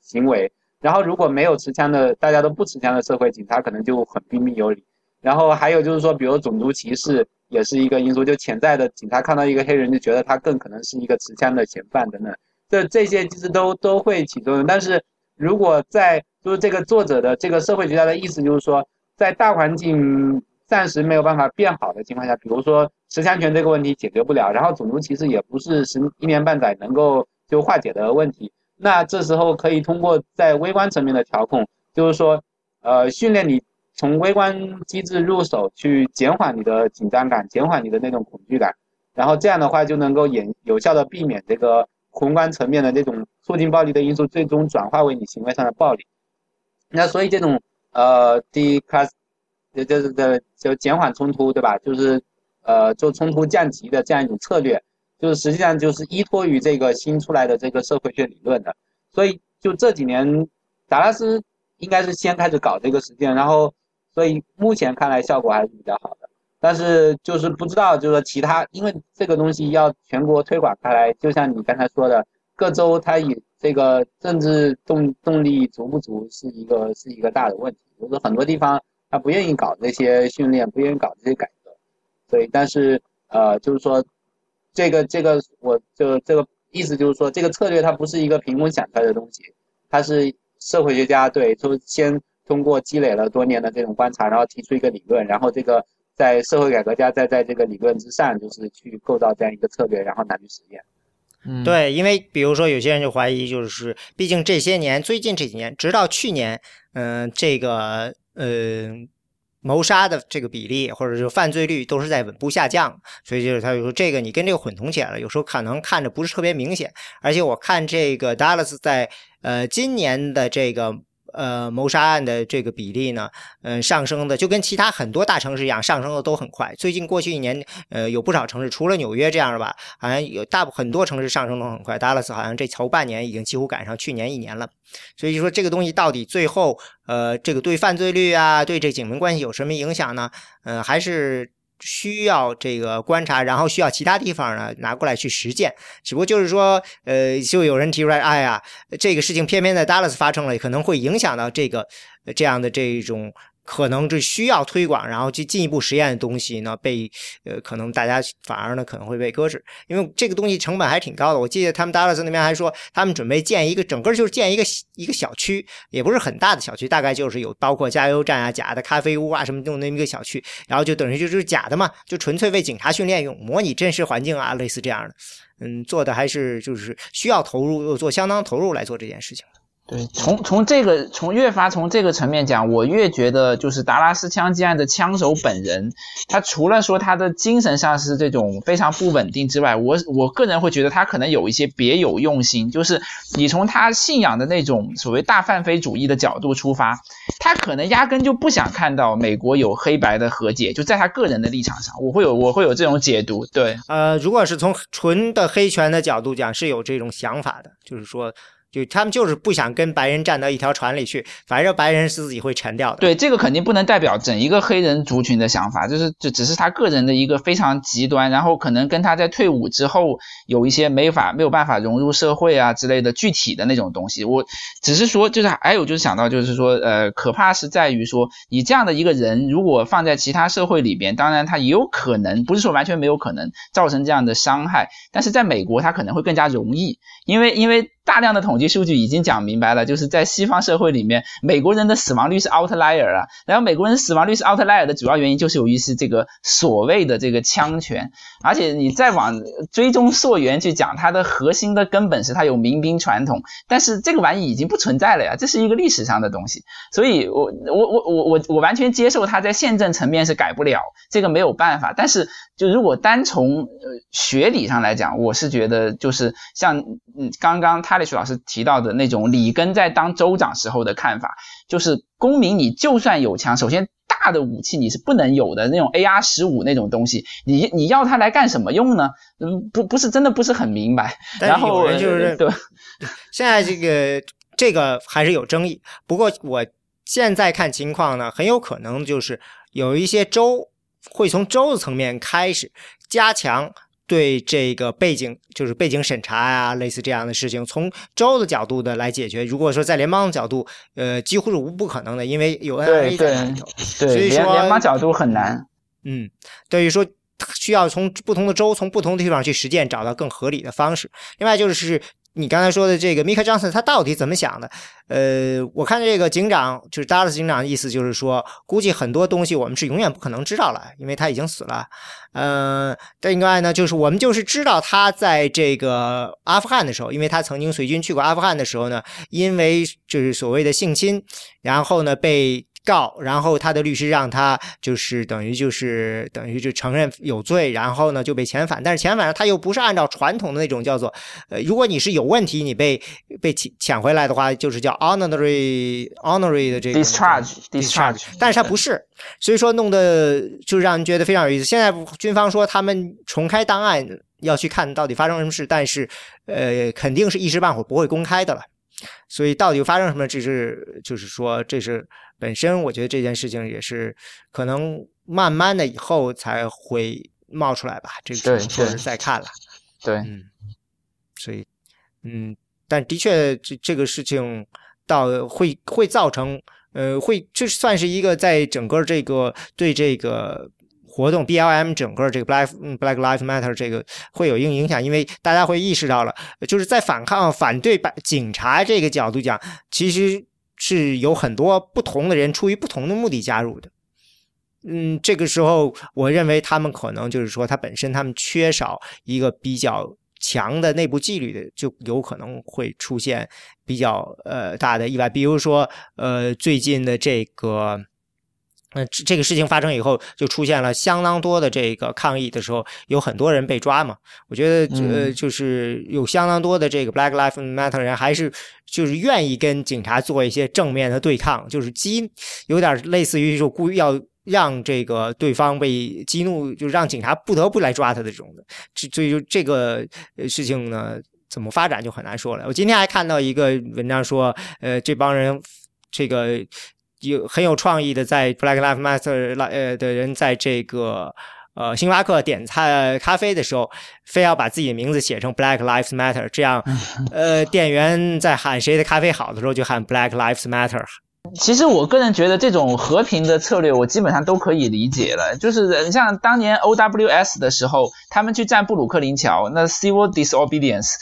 行为。然后如果没有持枪的，大家都不持枪的社会，警察可能就很彬彬有礼。然后还有就是说，比如种族歧视也是一个因素，就潜在的警察看到一个黑人就觉得他更可能是一个持枪的嫌犯等等。这这些其实都都会起作用。但是如果在就是这个作者的这个社会学家的意思就是说，在大环境暂时没有办法变好的情况下，比如说持枪权这个问题解决不了，然后种族歧视也不是十一年半载能够就化解的问题。那这时候可以通过在微观层面的调控，就是说，呃，训练你从微观机制入手，去减缓你的紧张感，减缓你的那种恐惧感，然后这样的话就能够有有效的避免这个宏观层面的那种促进暴力的因素最终转化为你行为上的暴力。那所以这种呃，de 就就是的就减缓冲突，对吧？就是呃，做冲突降级的这样一种策略。就是实际上就是依托于这个新出来的这个社会学理论的，所以就这几年，达拉斯应该是先开始搞这个实践，然后所以目前看来效果还是比较好的，但是就是不知道就是说其他，因为这个东西要全国推广开来，就像你刚才说的，各州它以这个政治动动力足不足是一个是一个大的问题，就是很多地方他不愿意搞这些训练，不愿意搞这些改革，所以但是呃就是说。这个这个，我就这个意思就是说，这个策略它不是一个凭空想出来的东西，它是社会学家对，就先通过积累了多年的这种观察，然后提出一个理论，然后这个在社会改革家再在这个理论之上，就是去构造这样一个策略，然后拿去实验。嗯，对，因为比如说有些人就怀疑，就是毕竟这些年，最近这几年，直到去年，嗯，这个，呃。谋杀的这个比例，或者是犯罪率都是在稳步下降，所以就是他就说这个你跟这个混同起来了，有时候可能看着不是特别明显。而且我看这个 Dallas 在呃今年的这个。呃，谋杀案的这个比例呢，嗯，上升的就跟其他很多大城市一样，上升的都很快。最近过去一年，呃，有不少城市，除了纽约这样吧，好像有大很多城市上升的很快。达拉斯好像这头半年已经几乎赶上去年一年了。所以说这个东西到底最后，呃，这个对犯罪率啊，对这警民关系有什么影响呢？嗯，还是。需要这个观察，然后需要其他地方呢拿过来去实践。只不过就是说，呃，就有人提出来，哎呀，这个事情偏偏在 Dallas 发生了，可能会影响到这个这样的这种。可能这需要推广，然后去进一步实验的东西呢，被呃，可能大家反而呢可能会被搁置，因为这个东西成本还挺高的。我记得他们达拉斯那边还说，他们准备建一个整个就是建一个一个小区，也不是很大的小区，大概就是有包括加油站啊、假的咖啡屋啊什么用那么一个小区，然后就等于就是假的嘛，就纯粹为警察训练用，模拟真实环境啊，类似这样的。嗯，做的还是就是需要投入，做相当投入来做这件事情。对，从从这个从越发从这个层面讲，我越觉得就是达拉斯枪击案的枪手本人，他除了说他的精神上是这种非常不稳定之外，我我个人会觉得他可能有一些别有用心，就是你从他信仰的那种所谓大范非主义的角度出发，他可能压根就不想看到美国有黑白的和解，就在他个人的立场上，我会有我会有这种解读。对，呃，如果是从纯的黑权的角度讲，是有这种想法的，就是说。就他们就是不想跟白人站到一条船里去，反正白人是自己会沉掉的。对，这个肯定不能代表整一个黑人族群的想法，就是就只是他个人的一个非常极端，然后可能跟他在退伍之后有一些没法没有办法融入社会啊之类的具体的那种东西。我只是说，就是还有就是想到就是说，呃，可怕是在于说，你这样的一个人如果放在其他社会里边，当然他也有可能，不是说完全没有可能造成这样的伤害，但是在美国他可能会更加容易，因为因为。大量的统计数据已经讲明白了，就是在西方社会里面，美国人的死亡率是 outlier 啊。然后美国人死亡率是 outlier 的主要原因就是由于是这个所谓的这个枪权，而且你再往追踪溯源去讲，它的核心的根本是它有民兵传统，但是这个玩意已经不存在了呀，这是一个历史上的东西。所以我我我我我我完全接受它在宪政层面是改不了，这个没有办法。但是就如果单从呃学理上来讲，我是觉得就是像嗯刚刚他。李舒老师提到的那种里根在当州长时候的看法，就是公民你就算有枪，首先大的武器你是不能有的，那种 AR 十五那种东西，你你要它来干什么用呢？嗯，不不是真的不是很明白。然后就是对，现在这个这个还是有争议。不过我现在看情况呢，很有可能就是有一些州会从州的层面开始加强。对这个背景就是背景审查啊，类似这样的事情，从州的角度的来解决。如果说在联邦的角度，呃，几乎是无不可能的，因为有 NRA 在里头，所以说联邦角度很难。嗯，等于说需要从不同的州、从不同的地方去实践，找到更合理的方式。另外就是。你刚才说的这个米克·张森，他到底怎么想的？呃，我看这个警长就是达拉斯警长，意思就是说，估计很多东西我们是永远不可能知道了，因为他已经死了。呃，另外呢，就是我们就是知道他在这个阿富汗的时候，因为他曾经随军去过阿富汗的时候呢，因为就是所谓的性侵，然后呢被。告，然后他的律师让他就是等于就是等于就承认有罪，然后呢就被遣返。但是遣返他又不是按照传统的那种叫做，呃，如果你是有问题，你被被遣遣回来的话，就是叫 honorary honorary 的这个 discharge discharge。但是他不是，所以说弄得就让人觉得非常有意思。现在军方说他们重开档案要去看到底发生什么事，但是呃肯定是一时半会儿不会公开的了。所以到底发生什么，这是就是说这是。本身我觉得这件事情也是可能慢慢的以后才会冒出来吧，这个就是再看了。对，嗯，所以，嗯，但的确这这个事情到会会造成，呃，会这算是一个在整个这个对这个活动 BLM 整个这个 Black Black live Matter 这个会有一定影响，因为大家会意识到了，就是在反抗反对把警察这个角度讲，其实。是有很多不同的人出于不同的目的加入的，嗯，这个时候我认为他们可能就是说，他本身他们缺少一个比较强的内部纪律的，就有可能会出现比较呃大的意外，比如说呃最近的这个。嗯，这个事情发生以后，就出现了相当多的这个抗议的时候，有很多人被抓嘛。我觉得，呃，就是有相当多的这个 Black Lives Matter 人，还是就是愿意跟警察做一些正面的对抗，就是激，有点类似于说故意要让这个对方被激怒，就让警察不得不来抓他的这种的。这所以就这个事情呢，怎么发展就很难说了。我今天还看到一个文章说，呃，这帮人这个。有很有创意的，在 Black Lives Matter 呃的人，在这个呃星巴克点菜咖啡的时候，非要把自己的名字写成 Black Lives Matter，这样，呃，店员在喊谁的咖啡好的时候，就喊 Black Lives Matter。其实我个人觉得这种和平的策略，我基本上都可以理解了。就是像当年 OWS 的时候，他们去占布鲁克林桥，那 Civil Disobedience，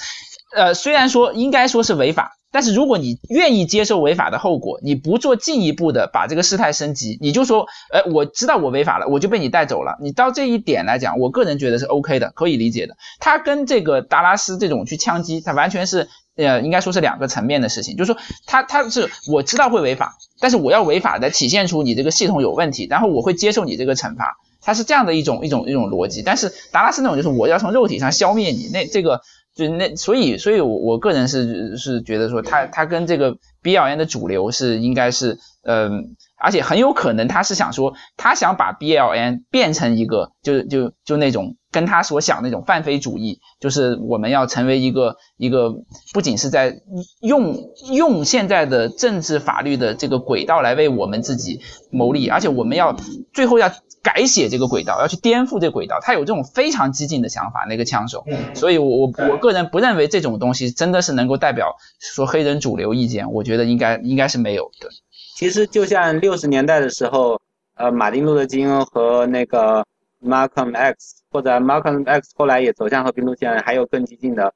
呃，虽然说应该说是违法。但是如果你愿意接受违法的后果，你不做进一步的把这个事态升级，你就说，哎，我知道我违法了，我就被你带走了。你到这一点来讲，我个人觉得是 OK 的，可以理解的。他跟这个达拉斯这种去枪击，他完全是，呃，应该说是两个层面的事情。就是说，他他是我知道会违法，但是我要违法的体现出你这个系统有问题，然后我会接受你这个惩罚，他是这样的一种一种一种逻辑。但是达拉斯那种就是我要从肉体上消灭你，那这个。就那，所以，所以我我个人是是觉得说，他他跟这个 B L N 的主流是应该是，嗯，而且很有可能他是想说，他想把 B L N 变成一个，就就就那种跟他所想那种泛非主义，就是我们要成为一个一个，不仅是在用用现在的政治法律的这个轨道来为我们自己谋利，而且我们要最后要。改写这个轨道，要去颠覆这个轨道，他有这种非常激进的想法，那个枪手。所以，我我我个人不认为这种东西真的是能够代表说黑人主流意见，我觉得应该应该是没有的。其实就像六十年代的时候，呃，马丁路德金和那个 Malcolm X，或者 Malcolm X 后来也走向和平路线，还有更激进的，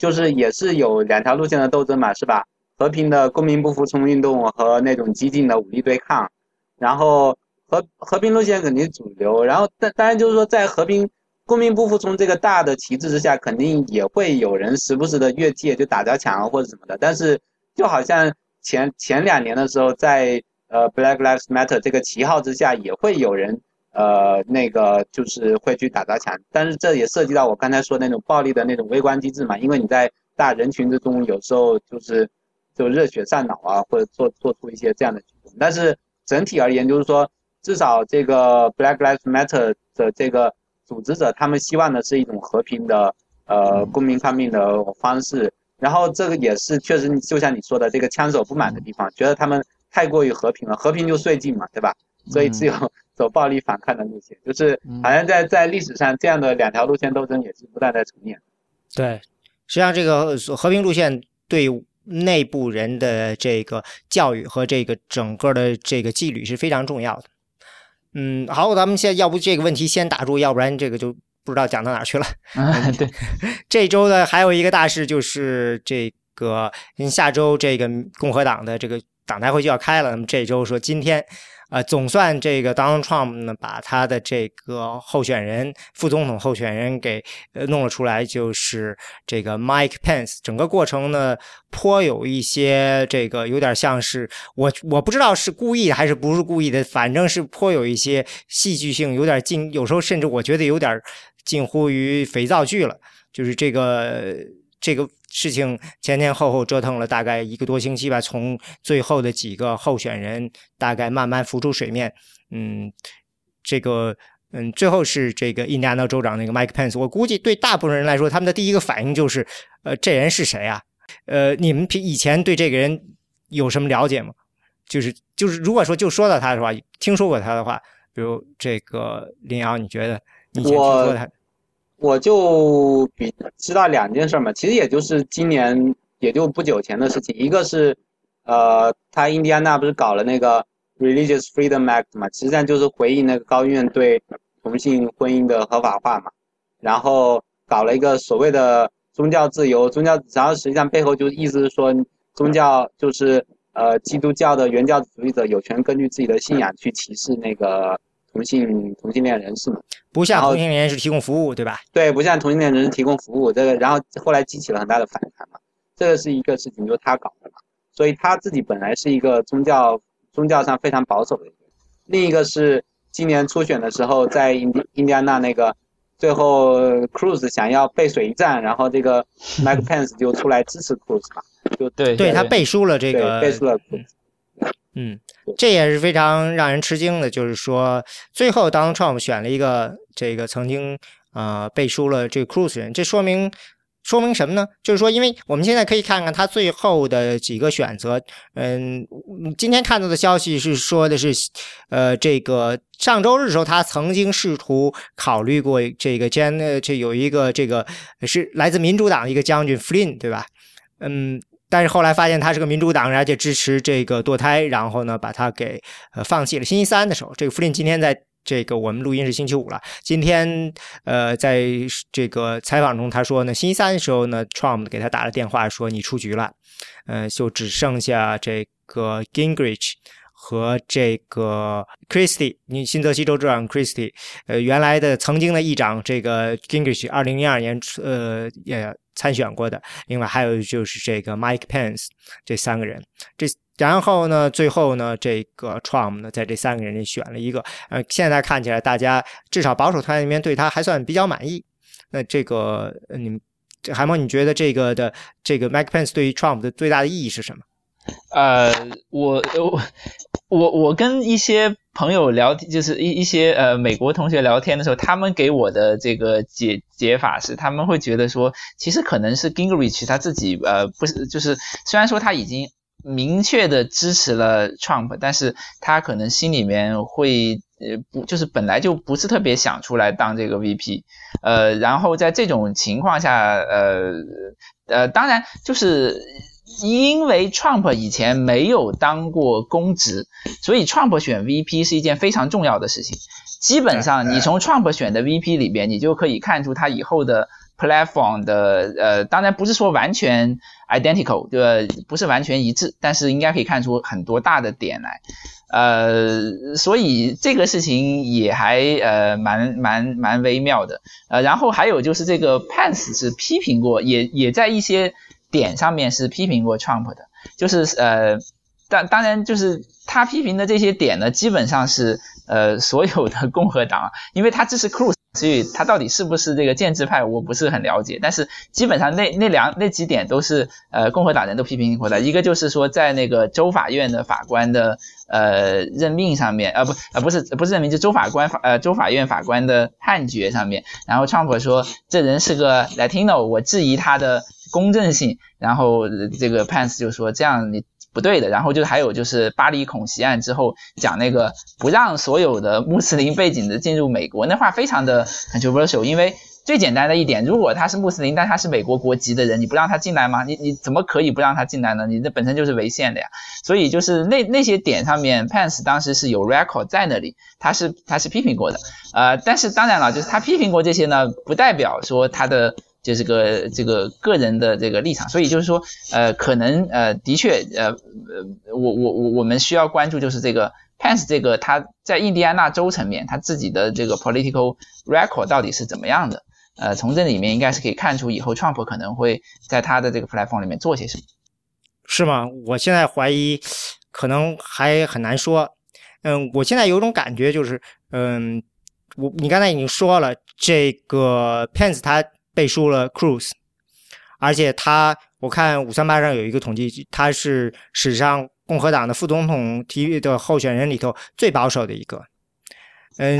就是也是有两条路线的斗争嘛，是吧？和平的公民不服从运动和那种激进的武力对抗，然后和和平路线肯定主流，然后但当然就是说在和平公民不服从这个大的旗帜之下，肯定也会有人时不时的越界就打砸抢或者什么的，但是就好像前前两年的时候在。呃，Black Lives Matter 这个旗号之下，也会有人，呃，那个就是会去打砸抢，但是这也涉及到我刚才说那种暴力的那种微观机制嘛，因为你在大人群之中，有时候就是就热血上脑啊，或者做做出一些这样的举动。但是整体而言，就是说，至少这个 Black Lives Matter 的这个组织者，他们希望的是一种和平的，呃，公民抗命的方式。然后这个也是确实，就像你说的，这个枪手不满的地方，觉得他们。太过于和平了，和平就绥靖嘛，对吧？所以只有走暴力反抗的路线，就是好像在在历史上这样的两条路线斗争也是不断在重演。对，实际上这个和平路线对内部人的这个教育和这个整个的这个纪律是非常重要的。嗯，好，咱们现在要不这个问题先打住，要不然这个就不知道讲到哪去了。对，这周呢还有一个大事就是这个下周这个共和党的这个。党代会就要开了，那么这周说今天，呃，总算这个 Donald Trump 呢把他的这个候选人、副总统候选人给呃弄了出来，就是这个 Mike Pence。整个过程呢颇有一些这个有点像是我我不知道是故意的还是不是故意的，反正是颇有一些戏剧性，有点近，有时候甚至我觉得有点近乎于肥皂剧了，就是这个这个。事情前前后后折腾了大概一个多星期吧，从最后的几个候选人大概慢慢浮出水面，嗯，这个嗯，最后是这个印第安纳州长那个 Mike Pence，我估计对大部分人来说，他们的第一个反应就是，呃，这人是谁啊？呃，你们以前对这个人有什么了解吗？就是就是，如果说就说到他的话，听说过他的话，比如这个林瑶，你觉得你以前听说他？我就比知道两件事嘛，其实也就是今年也就不久前的事情。一个是，呃，他印第安纳不是搞了那个 Religious Freedom Act 嘛，实际上就是回应那个高院对同性婚姻的合法化嘛，然后搞了一个所谓的宗教自由，宗教，然后实际上背后就意思是说，宗教就是呃基督教的原教旨主义者有权根据自己的信仰去歧视那个。同性同性恋人士嘛，不像同性恋人士提供服务，对吧？对，不像同性恋人士提供服务，这个然后后来激起了很大的反弹嘛。这个是一个事情，就是他搞的嘛。所以他自己本来是一个宗教宗教上非常保守的一个。另一个是今年初选的时候，在印第印第安纳那个最后，Cruz 想要背水一战，然后这个 Mike Pence 就出来支持 Cruz 嘛，就对，对他背书了这个，背书了。嗯，这也是非常让人吃惊的，就是说，最后 Donald Trump 选了一个这个曾经呃背书了这个 Cruz 人，这说明说明什么呢？就是说，因为我们现在可以看看他最后的几个选择，嗯，今天看到的消息是说的是，呃，这个上周日的时候，他曾经试图考虑过这个 Jan，这有一个这个是来自民主党的一个将军 Flynn，对吧？嗯。但是后来发现他是个民主党人，而且支持这个堕胎，然后呢把他给呃放弃了。星期三的时候，这个弗林今天在这个我们录音是星期五了。今天呃在这个采访中他说呢，星期三的时候呢，Trump 给他打了电话说你出局了，呃就只剩下这个 Gingrich 和这个 Christie，你新泽西州州长 Christie，呃原来的曾经的议长这个 Gingrich，二零零二年呃也。参选过的，另外还有就是这个 Mike Pence 这三个人，这然后呢，最后呢，这个 Trump 呢，在这三个人里选了一个，呃，现在看起来大家至少保守团里面对他还算比较满意。那这个你们海猫，你觉得这个的这个 Mike Pence 对于 Trump 的最大的意义是什么？呃，我我我我跟一些朋友聊，就是一一些呃美国同学聊天的时候，他们给我的这个解解法是，他们会觉得说，其实可能是 Gingrich 他自己呃不是，就是虽然说他已经明确的支持了 Trump，但是他可能心里面会呃不就是本来就不是特别想出来当这个 VP，呃，然后在这种情况下，呃呃，当然就是。因为 Trump 以前没有当过公职，所以 Trump 选 VP 是一件非常重要的事情。基本上，你从 Trump 选的 VP 里边，你就可以看出他以后的 platform 的呃，当然不是说完全 identical，对吧？不是完全一致，但是应该可以看出很多大的点来。呃，所以这个事情也还呃蛮蛮蛮微妙的。呃，然后还有就是这个 Pence 是批评过，也也在一些点上面是批评过 Trump 的，就是呃，当当然就是他批评的这些点呢，基本上是呃所有的共和党，因为他支持 Cruz。所以他到底是不是这个建制派，我不是很了解。但是基本上那那两那几点都是呃共和党人都批评过的。一个就是说在那个州法院的法官的呃任命上面，呃不呃不是不是任命，就州法官法呃州法院法官的判决上面。然后 Trump 说这人是个 Latino，我质疑他的公正性。然后这个 Pence 就说这样你。不对的，然后就还有就是巴黎恐袭案之后讲那个不让所有的穆斯林背景的进入美国，那话非常的 controversial，因为最简单的一点，如果他是穆斯林，但他是美国国籍的人，你不让他进来吗？你你怎么可以不让他进来呢？你这本身就是违宪的呀。所以就是那那些点上面，Pence 当时是有 record 在那里，他是他是批评过的，呃，但是当然了，就是他批评过这些呢，不代表说他的。就这个这个个人的这个立场，所以就是说，呃，可能呃，的确，呃，呃，我我我我们需要关注就是这个 Pence 这个他在印第安纳州层面他自己的这个 political record 到底是怎么样的？呃，从这里面应该是可以看出以后 Trump 可能会在他的这个 platform 里面做些什么。是吗？我现在怀疑，可能还很难说。嗯，我现在有种感觉就是，嗯，我你刚才已经说了，这个 Pence 他。背书了 Cruz，而且他，我看五三八上有一个统计，他是史上共和党的副总统提的候选人里头最保守的一个。嗯，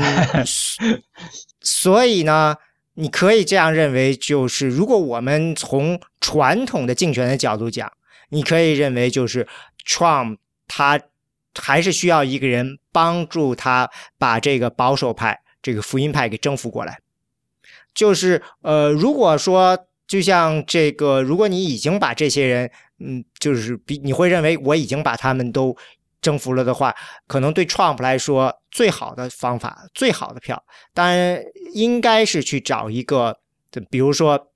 所以呢，你可以这样认为，就是如果我们从传统的竞选的角度讲，你可以认为就是 Trump 他还是需要一个人帮助他把这个保守派、这个福音派给征服过来。就是呃，如果说就像这个，如果你已经把这些人，嗯，就是比你会认为我已经把他们都征服了的话，可能对 Trump 来说，最好的方法、最好的票，当然应该是去找一个，比如说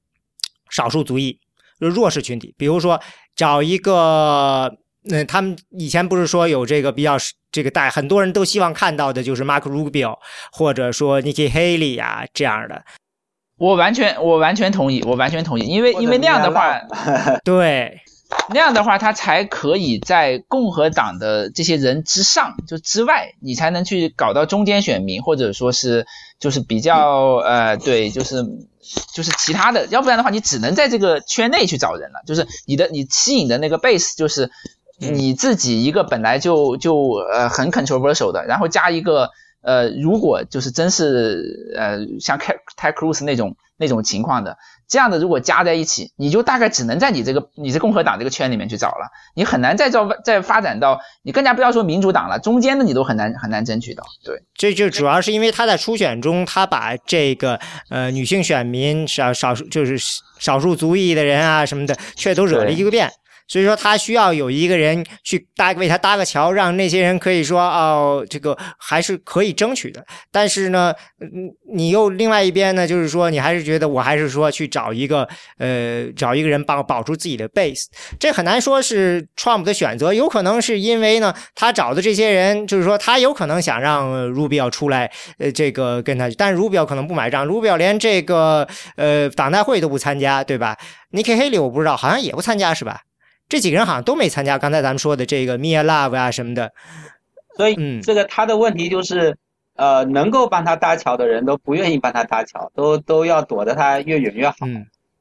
少数族裔、弱势群体，比如说找一个，那他们以前不是说有这个比较这个带很多人都希望看到的，就是 Mark Rubio 或者说 Nikki Haley 呀这样的。我完全，我完全同意，我完全同意，因为因为那样的话，对，那样的话，他才可以在共和党的这些人之上，就之外，你才能去搞到中间选民，或者说是就是比较 呃，对，就是就是其他的，要不然的话，你只能在这个圈内去找人了，就是你的你吸引的那个 base 就是你自己一个本来就就呃很 controversial 的，然后加一个。呃，如果就是真是呃像 Ted Cruz 那种那种情况的，这样的如果加在一起，你就大概只能在你这个你这共和党这个圈里面去找了，你很难再造再发展到你更加不要说民主党了，中间的你都很难很难争取到。对，这就主要是因为他在初选中，他把这个呃女性选民少少数就是少数族裔的人啊什么的，却都惹了一个遍。所以说，他需要有一个人去搭为他搭个桥，让那些人可以说哦，这个还是可以争取的。但是呢，你又另外一边呢，就是说，你还是觉得我还是说去找一个呃，找一个人帮保住自己的 base。这很难说是 Trump 的选择，有可能是因为呢，他找的这些人，就是说他有可能想让 Rubio 出来，呃，这个跟他，但 Rubio 可能不买账，Rubio 连这个呃党代会都不参加，对吧？Nikki Haley 我不知道，好像也不参加，是吧？这几个人好像都没参加刚才咱们说的这个 Mia Love 啊什么的，所以这个他的问题就是，呃，能够帮他搭桥的人都不愿意帮他搭桥，都都要躲得他越远越好。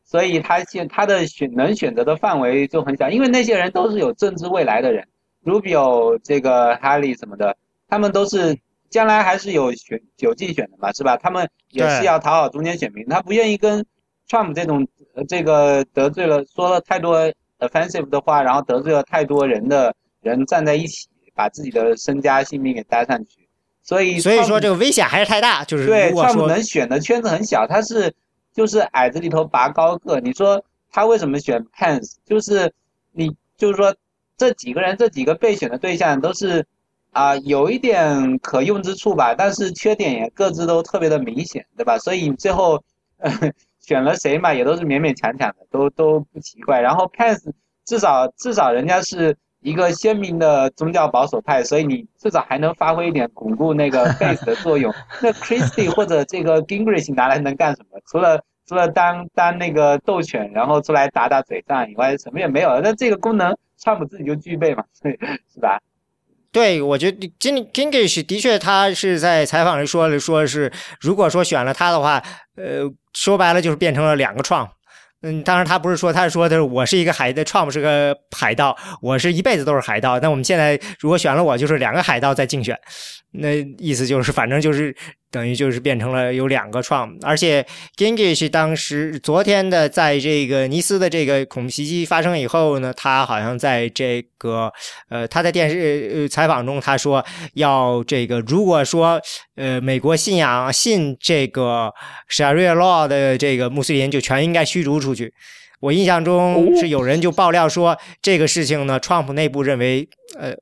所以他现他的选能选择的范围就很小，因为那些人都是有政治未来的人，Rubio 这个 Haley 什么的，他们都是将来还是有选有竞选的嘛，是吧？他们也是要讨好中间选民，他不愿意跟 Trump 这种这个得罪了说了太多。Offensive 的话，然后得罪了太多人的人站在一起，把自己的身家性命给搭上去，所以所以说这个危险还是太大。就是对，他们能选的圈子很小，他是就是矮子里头拔高个。你说他为什么选 Pence？就是你就是说这几个人这几个备选的对象都是啊有一点可用之处吧，但是缺点也各自都特别的明显，对吧？所以最后选了谁嘛，也都是勉勉强强的，都都不奇怪。然后 Pence 至少至少人家是一个鲜明的宗教保守派，所以你至少还能发挥一点巩固那个 base 的作用。那 Christie 或者这个 Gingrich 拿来能干什么？除了除了当当那个斗犬，然后出来打打嘴仗以外，什么也没有。那这个功能，川普自己就具备嘛，是吧？对，我觉得 King Gingrich 的确，他是在采访里说了，说是如果说选了他的话，呃，说白了就是变成了两个创。嗯，当然他不是说，他是说的是我是一个海的，Trump 是个海盗，我是一辈子都是海盗。那我们现在如果选了我，就是两个海盗在竞选，那意思就是反正就是。等于就是变成了有两个创，而且 Gingrich 当时昨天的在这个尼斯的这个恐怖袭击发生以后呢，他好像在这个呃他在电视采访中他说要这个如果说呃美国信仰信这个 Sharia law 的这个穆斯林就全应该驱逐出去。我印象中是有人就爆料说这个事情呢，Trump 内部认为呃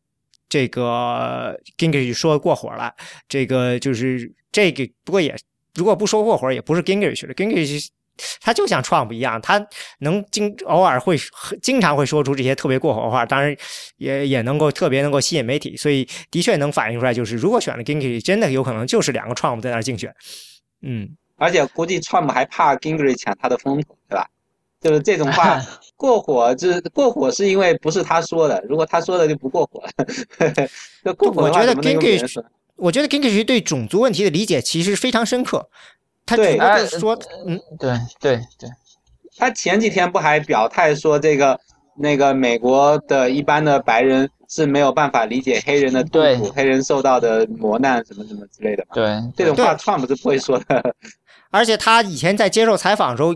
这个 Gingrich 说过火了，这个就是。这个不过也，如果不说过火，也不是 Gingrich 的 Gingrich，他就像 Trump 一样，他能经偶尔会经常会说出这些特别过火的话，当然也也能够特别能够吸引媒体，所以的确能反映出来，就是如果选了 Gingrich，真的有可能就是两个 Trump 在那竞选。嗯，而且估计 Trump 还怕 Gingrich 抢他的风头，对吧？就是这种话 过火，就是过火是因为不是他说的，如果他说的就不过火了。就过火的话怎么能用别人说？我觉得 Gingrich 对种族问题的理解其实非常深刻，他只不过说，嗯，对对对，他前几天不还表态说这个那个美国的一般的白人是没有办法理解黑人的痛苦，黑人受到的磨难什么什么之类的，对，这种话 Trump 是不会说的。而且他以前在接受采访的时候，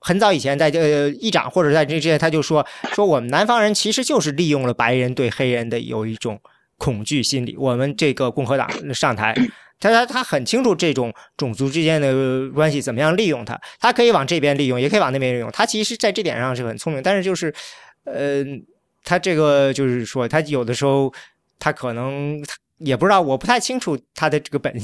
很早以前在呃议长或者在这之前他就说说我们南方人其实就是利用了白人对黑人的有一种。恐惧心理，我们这个共和党上台，他他他很清楚这种种族之间的关系怎么样利用它，他可以往这边利用，也可以往那边利用。他其实在这点上是很聪明，但是就是，呃，他这个就是说，他有的时候他可能也不知道，我不太清楚他的这个本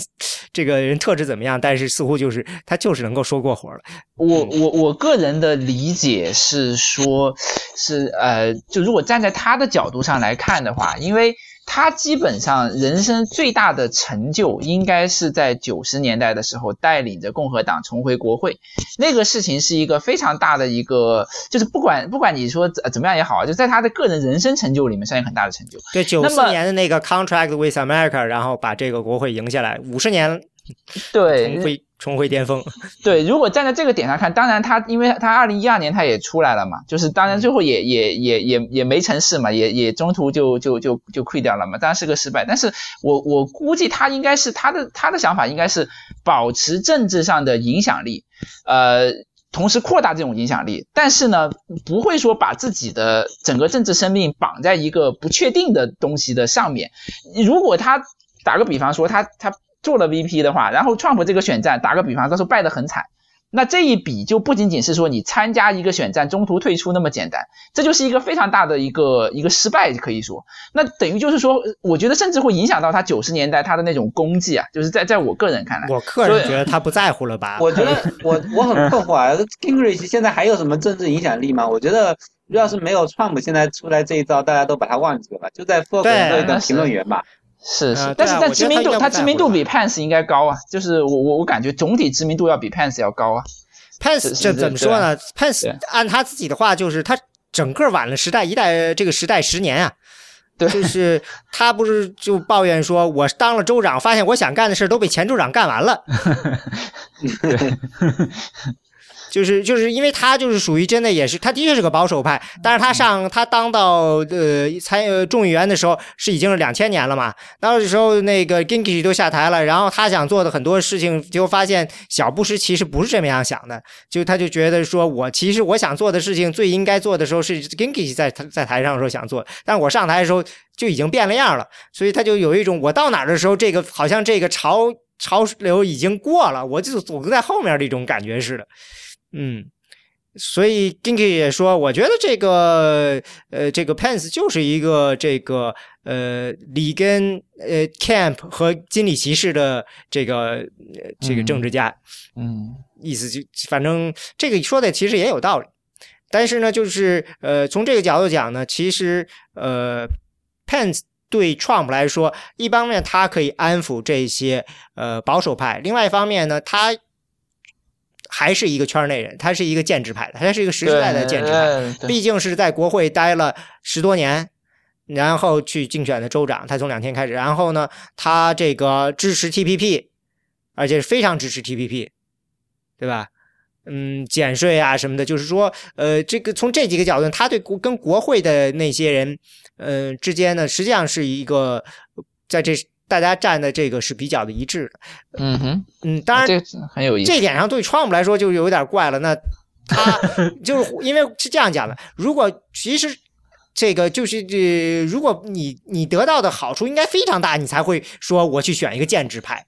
这个人特质怎么样，但是似乎就是他就是能够说过火了。我我我个人的理解是说，是呃，就如果站在他的角度上来看的话，因为。他基本上人生最大的成就，应该是在九十年代的时候带领着共和党重回国会，那个事情是一个非常大的一个，就是不管不管你说怎怎么样也好，就在他的个人人生成就里面算一个很大的成就。对，九四年的那个 Contract with America，然后把这个国会赢下来，五十年。对，重回重回巅峰。对，如果站在这个点上看，当然他，因为他二零一二年他也出来了嘛，就是当然最后也也也也也没成事嘛，也也中途就就就就溃掉了嘛，当然是个失败。但是我我估计他应该是他的他的想法应该是保持政治上的影响力，呃，同时扩大这种影响力，但是呢，不会说把自己的整个政治生命绑在一个不确定的东西的上面。如果他打个比方说，他他。做了 VP 的话，然后 Trump 这个选战，打个比方，他说败得很惨，那这一笔就不仅仅是说你参加一个选战中途退出那么简单，这就是一个非常大的一个一个失败，可以说，那等于就是说，我觉得甚至会影响到他九十年代他的那种功绩啊，就是在在我个人看来，我个人觉得他不在乎了吧？我觉得我我很困惑啊，Gingrich 现在还有什么政治影响力吗？我觉得要是没有 Trump 现在出来这一招，大家都把他忘记了吧？就在 Fox 做一个评论员吧。是是，但是在知名度，他知名度比 Pence 应该高啊，就是我我我感觉总体知名度要比 Pence 要高啊。Pence 这怎么说呢？Pence 按他自己的话，就是他整个晚了时代一代这个时代十年啊。对，就是他不是就抱怨说，我当了州长，发现我想干的事都被前州长干完了。就是就是因为他就是属于真的也是他的确是个保守派，但是他上他当到呃参呃众议员的时候是已经是两千年了嘛，那时候那个 Gingrich 都下台了，然后他想做的很多事情就发现小布什其实不是这么样想的，就他就觉得说我其实我想做的事情最应该做的时候是 Gingrich 在在台上的时候想做，但我上台的时候就已经变了样了，所以他就有一种我到哪儿的时候这个好像这个潮潮流已经过了，我就总在后面的一种感觉似的。嗯，所以 Ginky 也说，我觉得这个呃，这个 Pence 就是一个这个呃里根呃 Camp 和金里骑士的这个这个政治家。嗯，意思就反正这个说的其实也有道理，但是呢，就是呃，从这个角度讲呢，其实呃，Pence 对 Trump 来说，一方面他可以安抚这些呃保守派，另外一方面呢，他还是一个圈内人，他是一个建制派的，他是一个实实在在的建制派，毕竟是在国会待了十多年，然后去竞选的州长，他从两天开始，然后呢，他这个支持 TPP，而且是非常支持 TPP。对吧？嗯，减税啊什么的，就是说，呃，这个从这几个角度，他对国跟国会的那些人，呃之间呢，实际上是一个在这大家站的这个是比较的一致的。嗯哼，嗯，当然这很有意思。这点上对 Trump 来说就有点怪了。那 他就是因为是这样讲的，如果其实这个就是这，如果你你得到的好处应该非常大，你才会说我去选一个建制派。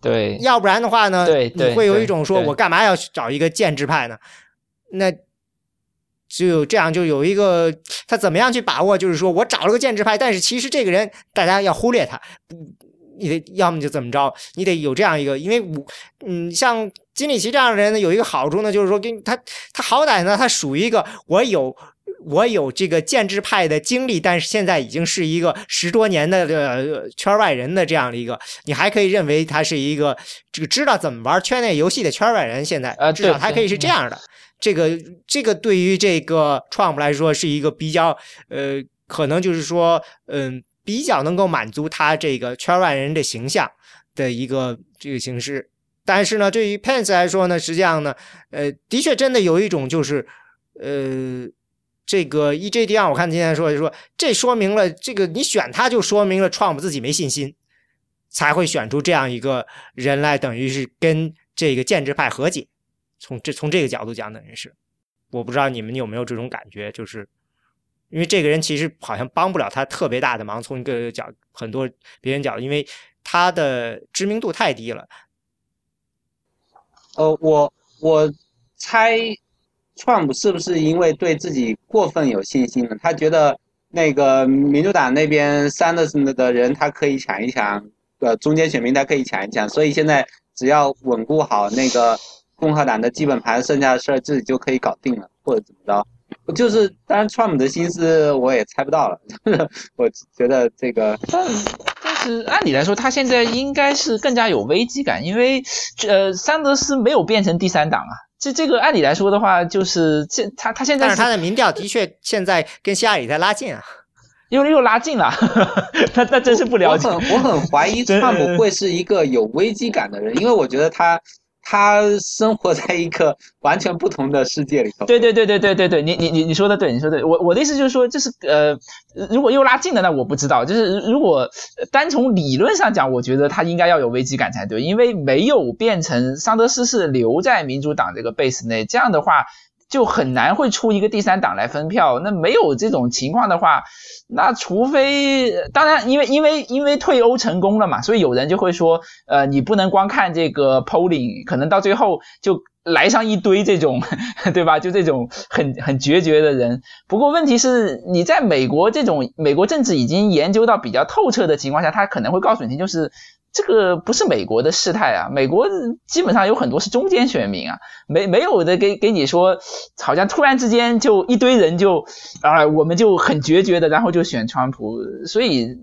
对，要不然的话呢？对，你会有一种说，我干嘛要找一个建制派呢？那只有这样，就有一个他怎么样去把握？就是说我找了个建制派，但是其实这个人大家要忽略他，你得要么就怎么着，你得有这样一个，因为我嗯，像金里奇这样的人呢，有一个好处呢，就是说跟他他好歹呢，他属于一个我有。我有这个建制派的经历，但是现在已经是一个十多年的呃圈外人的这样的一个，你还可以认为他是一个这个知道怎么玩圈内游戏的圈外人。现在至少还可以是这样的。这个这个对于这个 Trump 来说是一个比较呃，可能就是说嗯，比较能够满足他这个圈外人的形象的一个这个形式。但是呢，对于 Pence 来说呢，实际上呢，呃，的确真的有一种就是呃。这个 EJD 我看今天说就说，这说明了这个你选他就说明了 Trump 自己没信心，才会选出这样一个人来，等于是跟这个建制派和解。从这从这个角度讲，等于是，我不知道你们有没有这种感觉，就是因为这个人其实好像帮不了他特别大的忙。从一个角很多别人角度，因为他的知名度太低了。呃，我我猜。Trump 是不是因为对自己过分有信心了？他觉得那个民主党那边 Sanders 的人他可以抢一抢，呃，中间选民他可以抢一抢，所以现在只要稳固好那个共和党的基本盘，剩下的事儿自己就可以搞定了，或者怎么着？就是，当然 Trump 的心思我也猜不到了。我觉得这个，但但是按理来说，他现在应该是更加有危机感，因为呃，桑德斯没有变成第三党啊。这这个按理来说的话，就是这他他现在，但是他的民调的确现在跟希拉里在拉近啊，又又拉近了，那那真是不了解。我很我很怀疑川普 会是一个有危机感的人，因为我觉得他。他生活在一个完全不同的世界里头。对对对对对对对，你你你你说的对，你说对。我我的意思就是说，就是呃，如果又拉近了，那我不知道。就是如果单从理论上讲，我觉得他应该要有危机感才对，因为没有变成桑德斯是留在民主党这个 base 内，这样的话就很难会出一个第三党来分票。那没有这种情况的话。那除非，当然，因为因为因为退欧成功了嘛，所以有人就会说，呃，你不能光看这个 polling，可能到最后就来上一堆这种，对吧？就这种很很决绝的人。不过问题是，你在美国这种美国政治已经研究到比较透彻的情况下，他可能会告诉你，就是。这个不是美国的事态啊，美国基本上有很多是中间选民啊，没没有的给给你说，好像突然之间就一堆人就啊，我们就很决绝的，然后就选川普，所以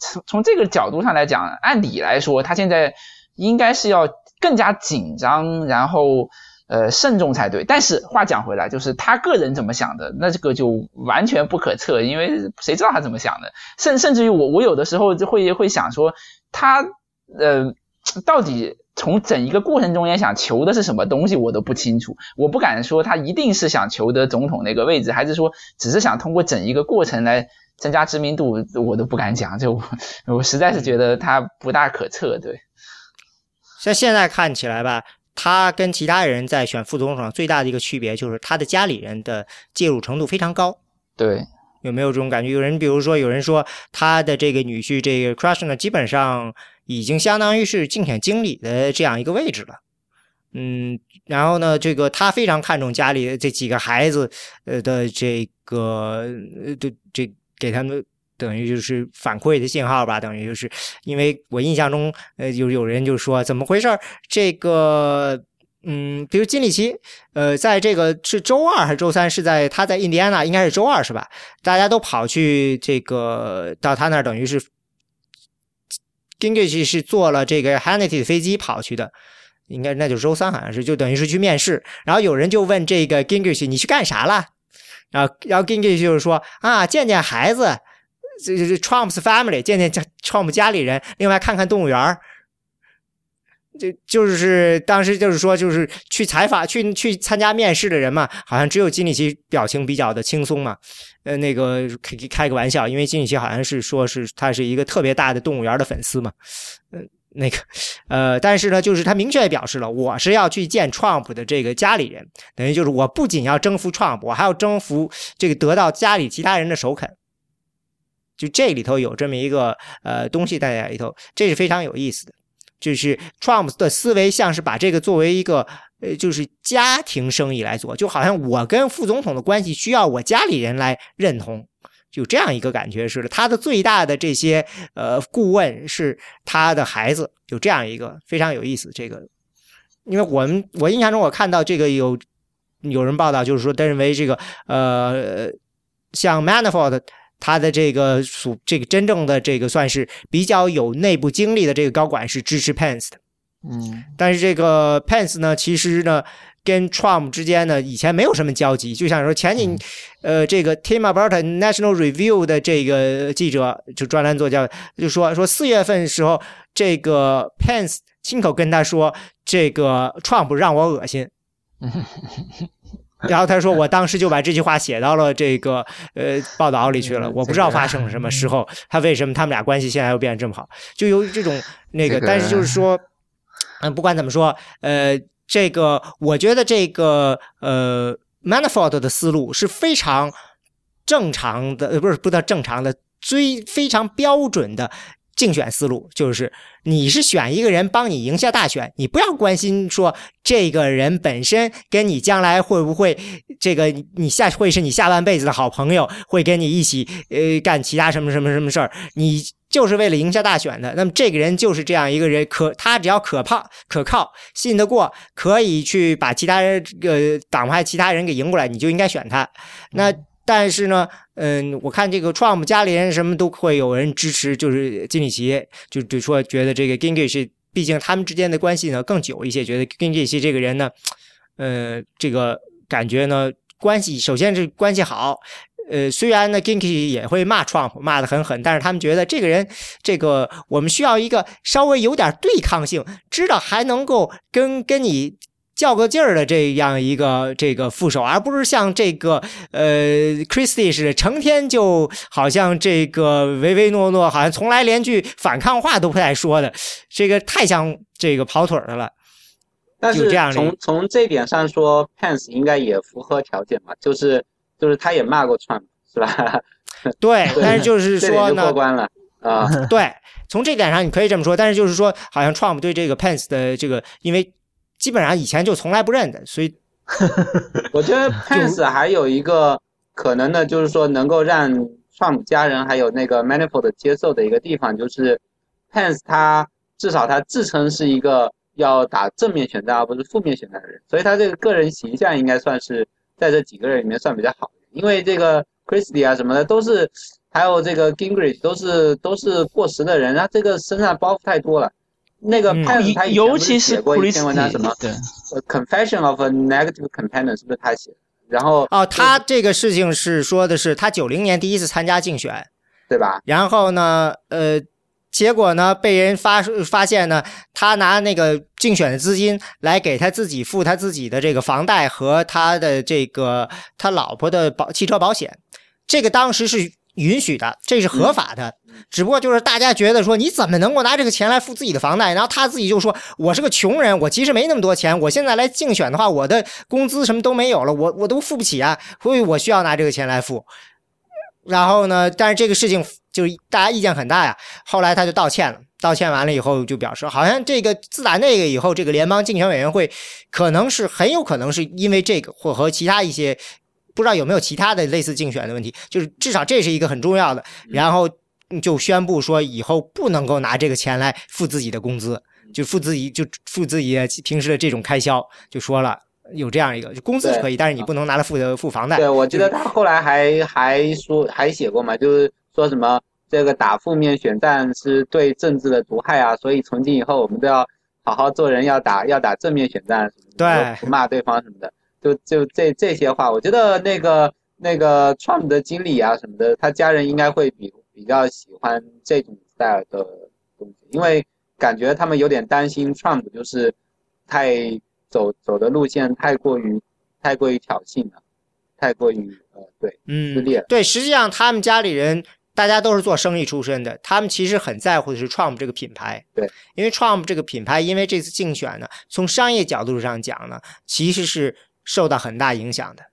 从从这个角度上来讲，按理来说，他现在应该是要更加紧张，然后呃慎重才对。但是话讲回来，就是他个人怎么想的，那这个就完全不可测，因为谁知道他怎么想的？甚甚至于我我有的时候就会会想说他。呃，到底从整一个过程中间想求的是什么东西，我都不清楚。我不敢说他一定是想求得总统那个位置，还是说只是想通过整一个过程来增加知名度，我都不敢讲。就我实在是觉得他不大可测。对，像现在看起来吧，他跟其他人在选副总统最大的一个区别就是他的家里人的介入程度非常高。对。有没有这种感觉？有人比如说，有人说他的这个女婿这个 Crush 呢，基本上已经相当于是竞选经理的这样一个位置了。嗯，然后呢，这个他非常看重家里这几个孩子，呃的这个呃的这给他们等于就是反馈的信号吧，等于就是因为我印象中，呃有有人就说怎么回事儿？这个嗯，比如金里奇，呃，在这个是周二还是周三？是在他在印第安纳，应该是周二是吧？大家都跑去这个到他那儿，等于是 Gingrich 是坐了这个 Hannity 的飞机跑去的，应该那就是周三，好像是就等于是去面试。然后有人就问这个 Gingrich 你去干啥了？然后然后 Gingrich 就是说啊，见见孩子，这这 Trump's family，见见 Trump 家里人，另外看看动物园儿。就就是当时就是说，就是去采访、去去参加面试的人嘛，好像只有金里奇表情比较的轻松嘛。呃，那个开开个玩笑，因为金里奇好像是说是他是一个特别大的动物园的粉丝嘛。嗯，那个呃，但是呢，就是他明确表示了，我是要去见 Trump 的这个家里人，等于就是我不仅要征服 Trump，我还要征服这个得到家里其他人的首肯。就这里头有这么一个呃东西在里头，这是非常有意思的。就是 Trump 的思维像是把这个作为一个呃，就是家庭生意来做，就好像我跟副总统的关系需要我家里人来认同，就这样一个感觉似的。他的最大的这些呃顾问是他的孩子，就这样一个非常有意思。这个，因为我们我印象中我看到这个有有人报道，就是说他认为这个呃像 Manafort。他的这个属这个真正的这个算是比较有内部经历的这个高管是支持 Pence 的，嗯，但是这个 Pence 呢，其实呢跟 Trump 之间呢以前没有什么交集，就像说前几呃这个 Tim Alberta National Review 的这个记者就专栏作家就说说四月份时候这个 Pence 亲口跟他说这个 Trump 让我恶心。然后他说：“我当时就把这句话写到了这个呃报道里去了。我不知道发生了什么时候，他为什么他们俩关系现在又变得这么好？就由于这种那个，但是就是说，嗯，不管怎么说，呃，这个我觉得这个呃 Manafort 的思路是非常正常的，呃，不是不叫正常的，最非常标准的。”竞选思路就是，你是选一个人帮你赢下大选，你不要关心说这个人本身跟你将来会不会这个你下会是你下半辈子的好朋友，会跟你一起呃干其他什么什么什么事儿，你就是为了赢下大选的。那么这个人就是这样一个人，可他只要可靠、可靠、信得过，可以去把其他人呃党派其他人给赢过来，你就应该选他。那。但是呢，嗯，我看这个 Trump 家里人什么都会有人支持，就是金里奇，就就说觉得这个 Gingrich，毕竟他们之间的关系呢更久一些，觉得 Gingrich 这个人呢，呃，这个感觉呢关系首先是关系好，呃，虽然呢 Gingrich 也会骂 Trump，骂得很狠，但是他们觉得这个人，这个我们需要一个稍微有点对抗性，知道还能够跟跟你。较个劲儿的这样一个这个副手，而不是像这个呃 Christie 似的，成天就好像这个唯唯诺诺，好像从来连句反抗话都不带说的，这个太像这个跑腿的了。但是从从这点上说，Pence 应该也符合条件嘛，就是就是他也骂过 Trump 是吧？对，但是就是说呢，过关了啊。对，从这点上你可以这么说，但是就是说，好像 Trump 对这个 Pence 的这个，因为。基本上以前就从来不认的，所以 我觉得 Pence 还有一个可能呢，就是说能够让 Trump 家人还有那个 Manafort 接受的一个地方，就是 Pence 他至少他自称是一个要打正面选战而不是负面选战的人，所以他这个个人形象应该算是在这几个人里面算比较好的。因为这个 Christie 啊什么的都是，还有这个 Gingrich 都是都是过时的人，他这个身上包袱太多了。那个他尤其是写过一篇文章，什么？Confession of a Negative Companion 是不是他写的？然后哦，他这个事情是说的是他九零年第一次参加竞选，对吧？然后呢，呃，结果呢被人发发现呢，他拿那个竞选的资金来给他自己付他自己的这个房贷和他的这个他老婆的保汽车保险，这个当时是。允许的，这是合法的，只不过就是大家觉得说，你怎么能够拿这个钱来付自己的房贷？然后他自己就说，我是个穷人，我其实没那么多钱，我现在来竞选的话，我的工资什么都没有了，我我都付不起啊，所以我需要拿这个钱来付。然后呢，但是这个事情就是大家意见很大呀。后来他就道歉了，道歉完了以后就表示，好像这个自打那个以后，这个联邦竞选委员会可能是很有可能是因为这个或和其他一些。不知道有没有其他的类似竞选的问题，就是至少这是一个很重要的，然后就宣布说以后不能够拿这个钱来付自己的工资，就付自己就付自己平时的这种开销，就说了有这样一个，就工资是可以，但是你不能拿来付的付房贷。对，我记得他后来还还说还写过嘛，就是说什么这个打负面选战是对政治的毒害啊，所以从今以后我们都要好好做人，要打要打正面选战，对，不骂对方什么的，就就这这些话，我觉得那个那个 Trump 的经理啊什么的，他家人应该会比比较喜欢这种 style 的东西，因为感觉他们有点担心 Trump 就是太走走的路线太过于太过于挑衅了，太过于呃对嗯撕裂。对，实际上他们家里人大家都是做生意出身的，他们其实很在乎的是 Trump 这个品牌。对，因为 Trump 这个品牌，因为这次竞选呢，从商业角度上讲呢，其实是受到很大影响的。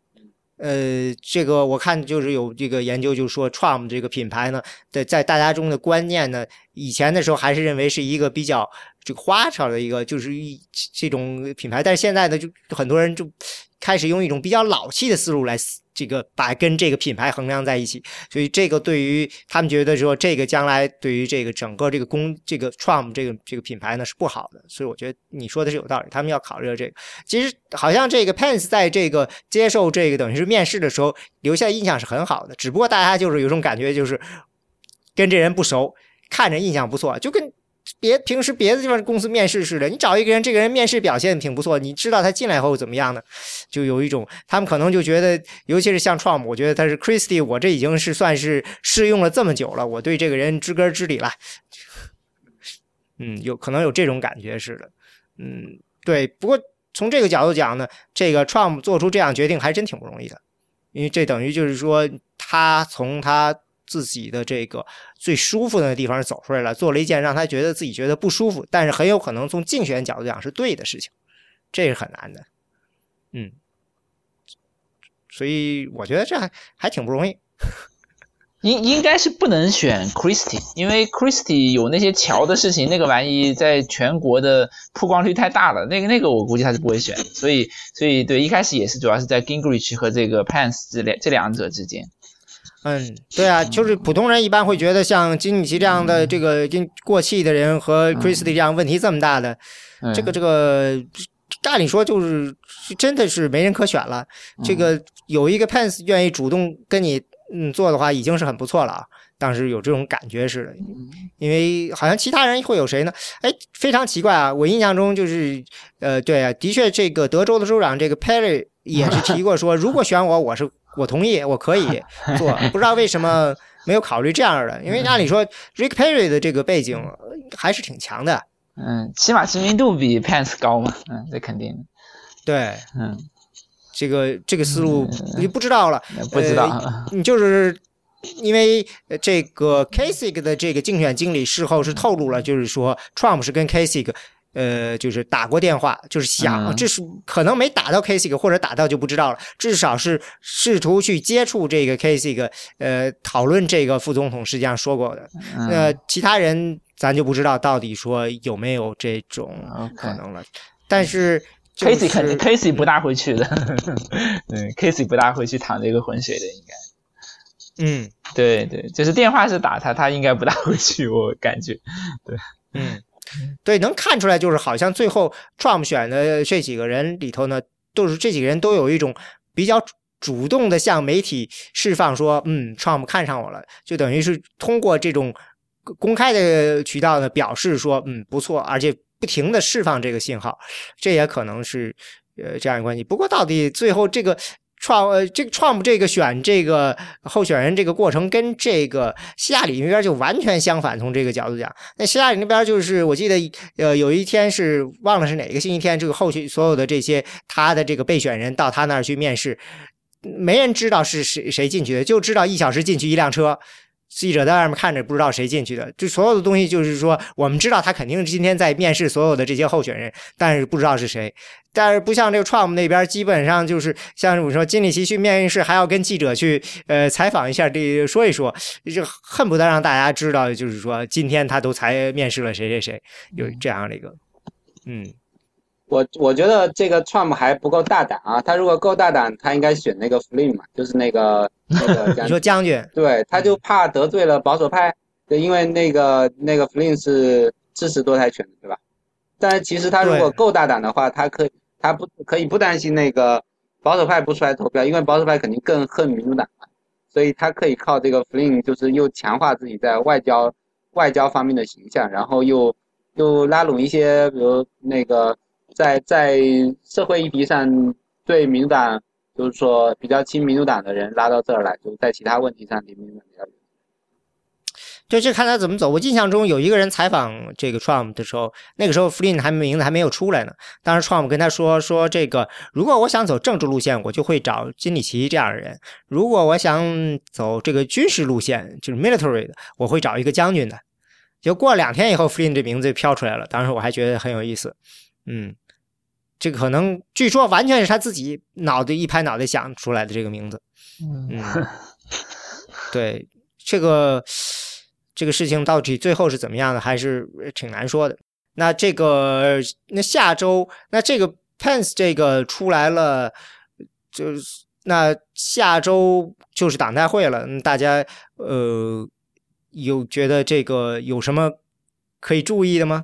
呃，这个我看就是有这个研究，就是说 Trump 这个品牌呢的在大家中的观念呢，以前的时候还是认为是一个比较这个花哨的一个，就是一这种品牌，但是现在呢，就很多人就开始用一种比较老气的思路来这个把跟这个品牌衡量在一起，所以这个对于他们觉得说这个将来对于这个整个这个公这个 Trump 这个这个品牌呢是不好的，所以我觉得你说的是有道理，他们要考虑到这个。其实好像这个 Pence 在这个接受这个等于是面试的时候留下印象是很好的，只不过大家就是有种感觉就是跟这人不熟，看着印象不错，就跟。别平时别的地方公司面试似的，你找一个人，这个人面试表现挺不错，你知道他进来后怎么样呢？就有一种他们可能就觉得，尤其是像 Trump，我觉得他是 Christie，我这已经是算是试用了这么久了，我对这个人知根知底了。嗯，有可能有这种感觉似的。嗯，对。不过从这个角度讲呢，这个 Trump 做出这样决定还真挺不容易的，因为这等于就是说他从他。自己的这个最舒服的地方走出来了，做了一件让他觉得自己觉得不舒服，但是很有可能从竞选角度讲是对的事情，这是很难的，嗯，所以我觉得这还还挺不容易。应应该是不能选 Christie，因为 Christie 有那些桥的事情，那个玩意在全国的曝光率太大了，那个那个我估计他是不会选，所以所以对一开始也是主要是在 Gingrich 和这个 Pence 这两这两者之间。嗯，对啊，就是普通人一般会觉得像金米奇这样的这个已经过气的人和 Christie 这样问题这么大的，这个这个，按理说就是真的是没人可选了。这个有一个 Pence 愿意主动跟你嗯做的话，已经是很不错了啊。当时有这种感觉似的，因为好像其他人会有谁呢？哎，非常奇怪啊！我印象中就是呃，对啊，的确这个德州的州长这个 Perry 也是提过说，如果选我，我是。我同意，我可以做，不知道为什么没有考虑这样的，因为按理说 Rick Perry 的这个背景还是挺强的，嗯，起码知名度比 Pence 高嘛，嗯，这肯定，对，嗯，这个这个思路你不知道了，不知道，你就是因为这个 Kasich 的这个竞选经理事后是透露了，就是说 Trump 是跟 Kasich。呃，就是打过电话，就是想，这是可能没打到 Kasich，或者打到就不知道了。至少是试图去接触这个 Kasich，呃，讨论这个副总统，实际上说过的。那其他人咱就不知道到底说有没有这种可能了。但是 Kasich 肯定 Kasich 不大会去的，嗯，Kasich 不大会去淌这个浑水的，应该。嗯，对对，就是电话是打他，他应该不大会去，我感觉。对，嗯。对，能看出来，就是好像最后 Trump 选的这几个人里头呢，都是这几个人都有一种比较主动的向媒体释放说，嗯，Trump 看上我了，就等于是通过这种公开的渠道呢表示说，嗯，不错，而且不停的释放这个信号，这也可能是呃这样一关系。不过到底最后这个。创呃，这个 Trump 这个选这个候选人这个过程跟这个希拉里那边就完全相反。从这个角度讲，那希拉里那边就是我记得呃有一天是忘了是哪个星期天，这个后续所有的这些他的这个备选人到他那儿去面试，没人知道是谁谁进去的，就知道一小时进去一辆车。记者在外面看着，不知道谁进去的。就所有的东西，就是说，我们知道他肯定今天在面试所有的这些候选人，但是不知道是谁。但是不像这个 Trump 那边，基本上就是像我说，金里奇去面试，还要跟记者去呃采访一下，这说一说，就恨不得让大家知道，就是说今天他都才面试了谁谁谁，有这样的一个，嗯。我我觉得这个 Trump 还不够大胆啊，他如果够大胆，他应该选那个 Flynn 嘛，就是那个 那个你说将军，对，他就怕得罪了保守派，对，因为那个那个 Flynn 是支持堕胎权的，对吧？但其实他如果够大胆的话，他可以他不可以不担心那个保守派不出来投票，因为保守派肯定更恨民主党嘛，所以他可以靠这个 Flynn 就是又强化自己在外交外交方面的形象，然后又又拉拢一些，比如那个在在社会议题上对民主党就是说比较亲民主党的人拉到这儿来，就是在其他问题上离民主党比较远。就这看他怎么走。我印象中有一个人采访这个 Trump 的时候，那个时候 Flynn 还名字还没有出来呢。当时 Trump 跟他说说这个，如果我想走政治路线，我就会找金里奇这样的人；如果我想走这个军事路线，就是 military 的，我会找一个将军的。就过了两天以后，Flynn 这名字就飘出来了。当时我还觉得很有意思。嗯，这个可能据说完全是他自己脑袋一拍脑袋想出来的这个名字。嗯，对这个。这个事情到底最后是怎么样的，还是挺难说的。那这个，那下周，那这个 Pence 这个出来了，就是那下周就是党代会了。大家呃，有觉得这个有什么可以注意的吗？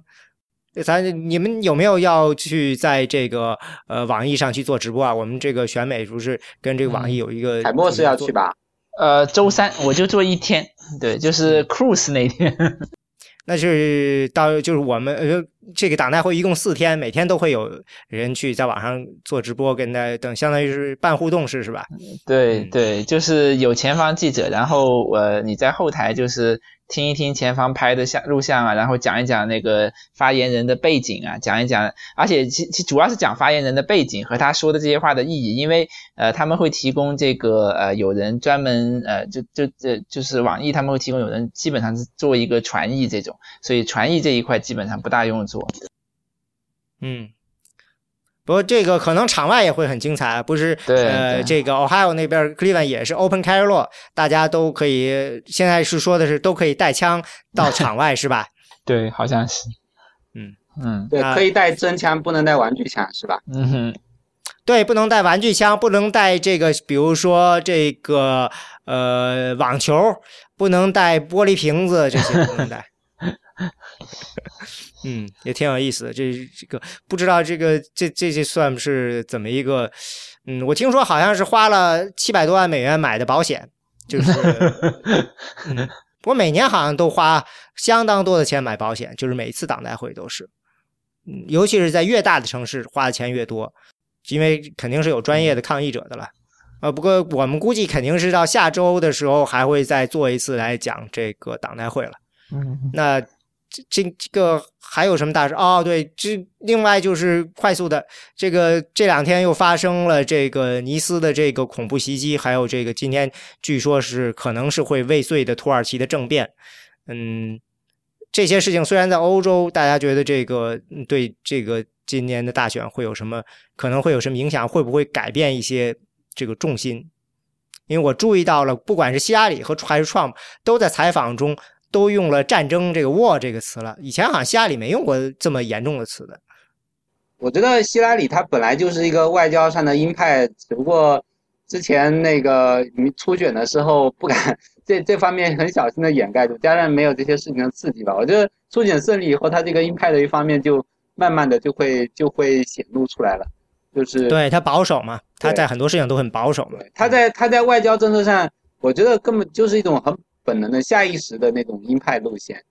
咱你们有没有要去在这个呃网易上去做直播啊？我们这个选美不是跟这个网易有一个海默是要去吧？呃，周三我就做一天，对，就是 cruise 那天，那就是到就是我们呃这个党代会一共四天，每天都会有人去在网上做直播，跟大家等，相当于是办互动式是吧？对对，就是有前方记者，然后呃你在后台就是。听一听前方拍的像录像啊，然后讲一讲那个发言人的背景啊，讲一讲，而且其其主要是讲发言人的背景和他说的这些话的意义，因为呃他们会提供这个呃有人专门呃就就这就是网易他们会提供有人基本上是做一个传译这种，所以传译这一块基本上不大用做，嗯。不过这个可能场外也会很精彩，不是？呃，这个 Ohio 那边 Cleveland 也是 Open Carry Law，大家都可以。现在是说的是都可以带枪到 场外，是吧？对，好像是。嗯嗯，对，可以带真枪，不能带玩具枪，是吧？嗯哼，对，不能带玩具枪，不能带这个，比如说这个呃网球，不能带玻璃瓶子，这些不能带。嗯，也挺有意思的。这这个不知道这个这这这算是怎么一个？嗯，我听说好像是花了七百多万美元买的保险，就是。不过每年好像都花相当多的钱买保险，就是每一次党代会都是。嗯，尤其是在越大的城市，花的钱越多，因为肯定是有专业的抗议者的了。呃，不过我们估计肯定是到下周的时候还会再做一次来讲这个党代会了。嗯，那。这这个还有什么大事？哦，对，这另外就是快速的，这个这两天又发生了这个尼斯的这个恐怖袭击，还有这个今天据说是可能是会未遂的土耳其的政变。嗯，这些事情虽然在欧洲，大家觉得这个对这个今年的大选会有什么可能会有什么影响？会不会改变一些这个重心？因为我注意到了，不管是希拉里和还是 Trump 都在采访中。都用了“战争”这个 “war” 这个词了，以前好像希拉里没用过这么严重的词的。我觉得希拉里他本来就是一个外交上的鹰派，只不过之前那个初选的时候不敢 这这方面很小心的掩盖住，加上没有这些事情的刺激吧。我觉得初选胜利以后，他这个鹰派的一方面就慢慢的就会就会显露出来了，就是对他保守嘛，他在很多事情都很保守嘛。他在他在外交政策上，我觉得根本就是一种很。本能的下意识的那种鹰派路线，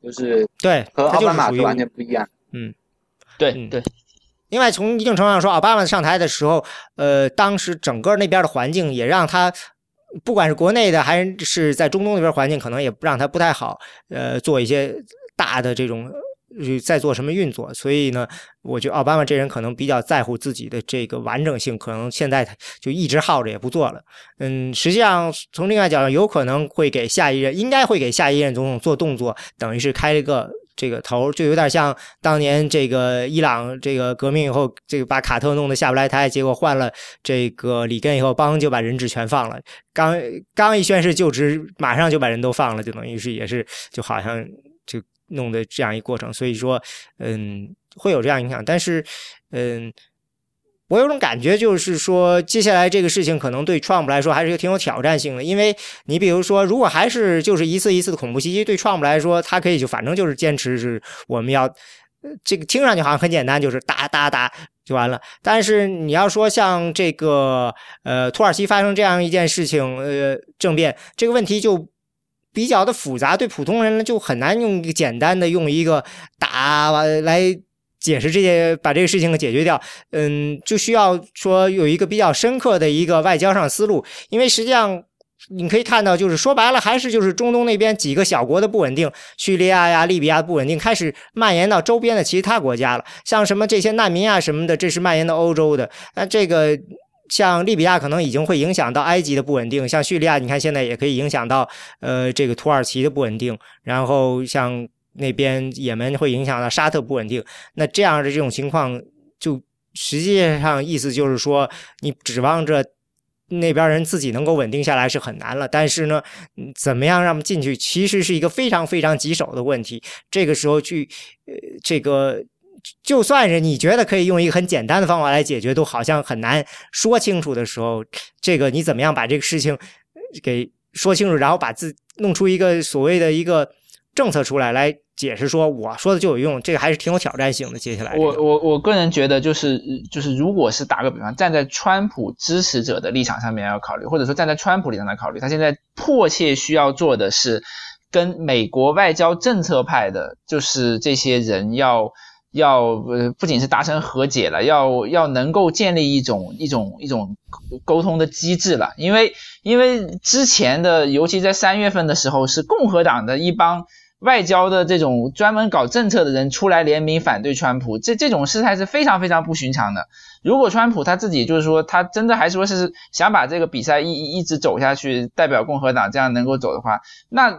就是对和奥巴马是完全不一样。嗯，对对。另外，从一定程度上说，奥巴马上台的时候，呃，当时整个那边的环境也让他，不管是国内的还是在中东那边环境，可能也让他不太好，呃，做一些大的这种。在做什么运作？所以呢，我觉得奥巴马这人可能比较在乎自己的这个完整性，可能现在就一直耗着也不做了。嗯，实际上从另外角度，有可能会给下一任，应该会给下一任总统做动作，等于是开了一个这个头，就有点像当年这个伊朗这个革命以后，这个把卡特弄得下不来台，结果换了这个里根以后，邦就把人质全放了。刚刚一宣誓就职，马上就把人都放了，就等于是也是就好像就。弄的这样一过程，所以说，嗯，会有这样影响。但是，嗯，我有种感觉，就是说，接下来这个事情可能对 Trump 来说还是挺有挑战性的。因为你比如说，如果还是就是一次一次的恐怖袭击，对 Trump 来说，他可以就反正就是坚持是我们要这个听上去好像很简单，就是打打打就完了。但是你要说像这个呃土耳其发生这样一件事情，呃政变这个问题就比较的复杂，对普通人呢就很难用一个简单的用一个打来解释这些把这个事情给解决掉。嗯，就需要说有一个比较深刻的一个外交上思路，因为实际上。你可以看到，就是说白了，还是就是中东那边几个小国的不稳定，叙利亚呀、利比亚不稳定，开始蔓延到周边的其他国家了。像什么这些难民啊什么的，这是蔓延到欧洲的。那这个像利比亚可能已经会影响到埃及的不稳定，像叙利亚，你看现在也可以影响到呃这个土耳其的不稳定。然后像那边也门会影响到沙特不稳定。那这样的这种情况，就实际上意思就是说，你指望着。那边人自己能够稳定下来是很难了，但是呢，怎么样让他们进去，其实是一个非常非常棘手的问题。这个时候去，呃，这个就算是你觉得可以用一个很简单的方法来解决，都好像很难说清楚的时候，这个你怎么样把这个事情给说清楚，然后把自弄出一个所谓的一个政策出来来。解释说我说的就有用，这个还是挺有挑战性的。接下来，我我我个人觉得就是就是，如果是打个比方，站在川普支持者的立场上面要考虑，或者说站在川普立场来考虑，他现在迫切需要做的是跟美国外交政策派的，就是这些人要要呃，不仅是达成和解了，要要能够建立一种一种一种沟通的机制了。因为因为之前的，尤其在三月份的时候，是共和党的一帮。外交的这种专门搞政策的人出来联名反对川普，这这种事态是非常非常不寻常的。如果川普他自己就是说他真的还说是想把这个比赛一一直走下去，代表共和党这样能够走的话，那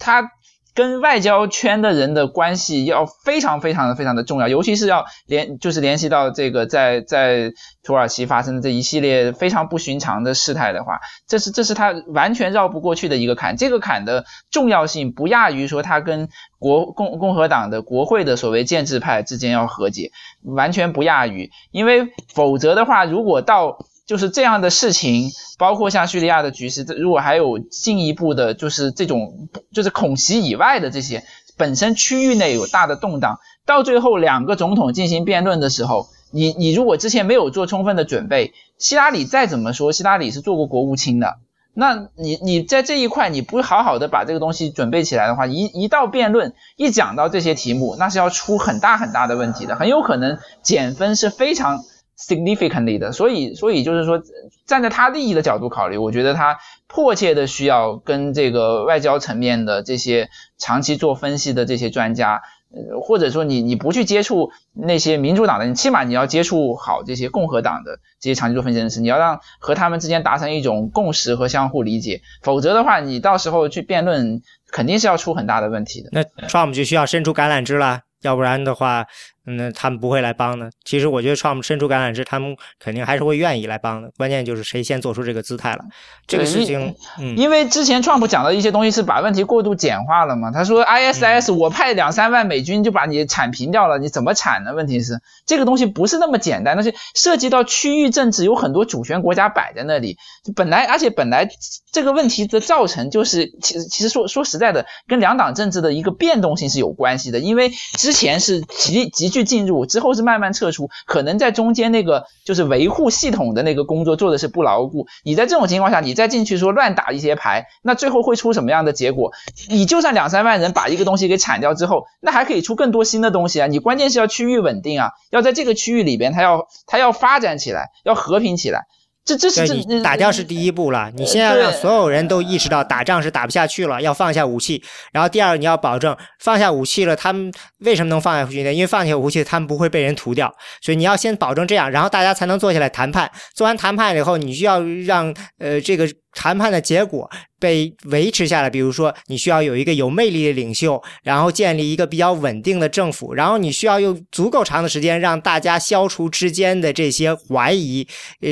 他。跟外交圈的人的关系要非常非常的非常的重要，尤其是要联就是联系到这个在在土耳其发生的这一系列非常不寻常的事态的话，这是这是他完全绕不过去的一个坎。这个坎的重要性不亚于说他跟国共共和党的国会的所谓建制派之间要和解，完全不亚于，因为否则的话，如果到就是这样的事情，包括像叙利亚的局势，如果还有进一步的，就是这种就是恐袭以外的这些，本身区域内有大的动荡，到最后两个总统进行辩论的时候，你你如果之前没有做充分的准备，希拉里再怎么说，希拉里是做过国务卿的，那你你在这一块你不好好的把这个东西准备起来的话，一一到辩论一讲到这些题目，那是要出很大很大的问题的，很有可能减分是非常。Significantly 的，所以所以就是说，站在他利益的角度考虑，我觉得他迫切的需要跟这个外交层面的这些长期做分析的这些专家，呃，或者说你你不去接触那些民主党的，你起码你要接触好这些共和党的这些长期做分析人士，你要让和他们之间达成一种共识和相互理解，否则的话，你到时候去辩论肯定是要出很大的问题的。那 Trump 就需要伸出橄榄枝了，要不然的话。那他们不会来帮的。其实我觉得，Trump 伸出橄榄枝，他们肯定还是会愿意来帮的。关键就是谁先做出这个姿态了。这个事情，嗯，因为之前 Trump 讲的一些东西是把问题过度简化了嘛。他说 ISIS，我派两三万美军就把你铲平掉了，你怎么铲呢？问题是这个东西不是那么简单，那是涉及到区域政治，有很多主权国家摆在那里。本来，而且本来这个问题的造成就是，其实其实说说实在的，跟两党政治的一个变动性是有关系的。因为之前是极极去。进入之后是慢慢撤出，可能在中间那个就是维护系统的那个工作做的是不牢固。你在这种情况下，你再进去说乱打一些牌，那最后会出什么样的结果？你就算两三万人把一个东西给铲掉之后，那还可以出更多新的东西啊！你关键是要区域稳定啊，要在这个区域里边，它要它要发展起来，要和平起来。这这是你打掉是第一步了，你现在让所有人都意识到打仗是打不下去了，要放下武器。然后第二，你要保证放下武器了，他们为什么能放下武器呢？因为放下武器，他们不会被人屠掉。所以你要先保证这样，然后大家才能坐下来谈判。做完谈判以后，你就要让呃这个。谈判的结果被维持下来，比如说你需要有一个有魅力的领袖，然后建立一个比较稳定的政府，然后你需要用足够长的时间让大家消除之间的这些怀疑，呃，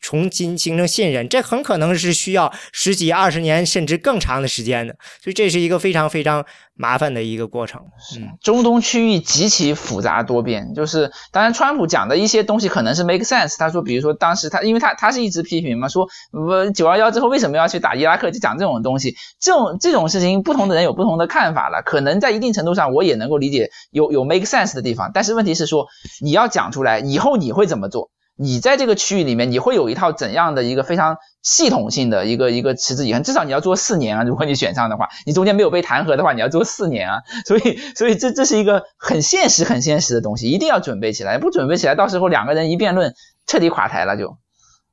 重新形成信任，这很可能是需要十几、二十年甚至更长的时间的。所以这是一个非常非常麻烦的一个过程。嗯，中东区域极其复杂多变，就是当然，川普讲的一些东西可能是 make sense。他说，比如说当时他，因为他他是一直批评嘛，说我九幺幺之后为什么要去打伊拉克，就讲这种东西，这种这种事情，不同的人有不同的看法了。可能在一定程度上，我也能够理解有有 make sense 的地方，但是问题是说，你要讲出来以后你会怎么做？你在这个区域里面，你会有一套怎样的一个非常系统性的一个一个持之以恒？至少你要做四年啊！如果你选上的话，你中间没有被弹劾的话，你要做四年啊！所以，所以这这是一个很现实、很现实的东西，一定要准备起来。不准备起来，到时候两个人一辩论，彻底垮台了就。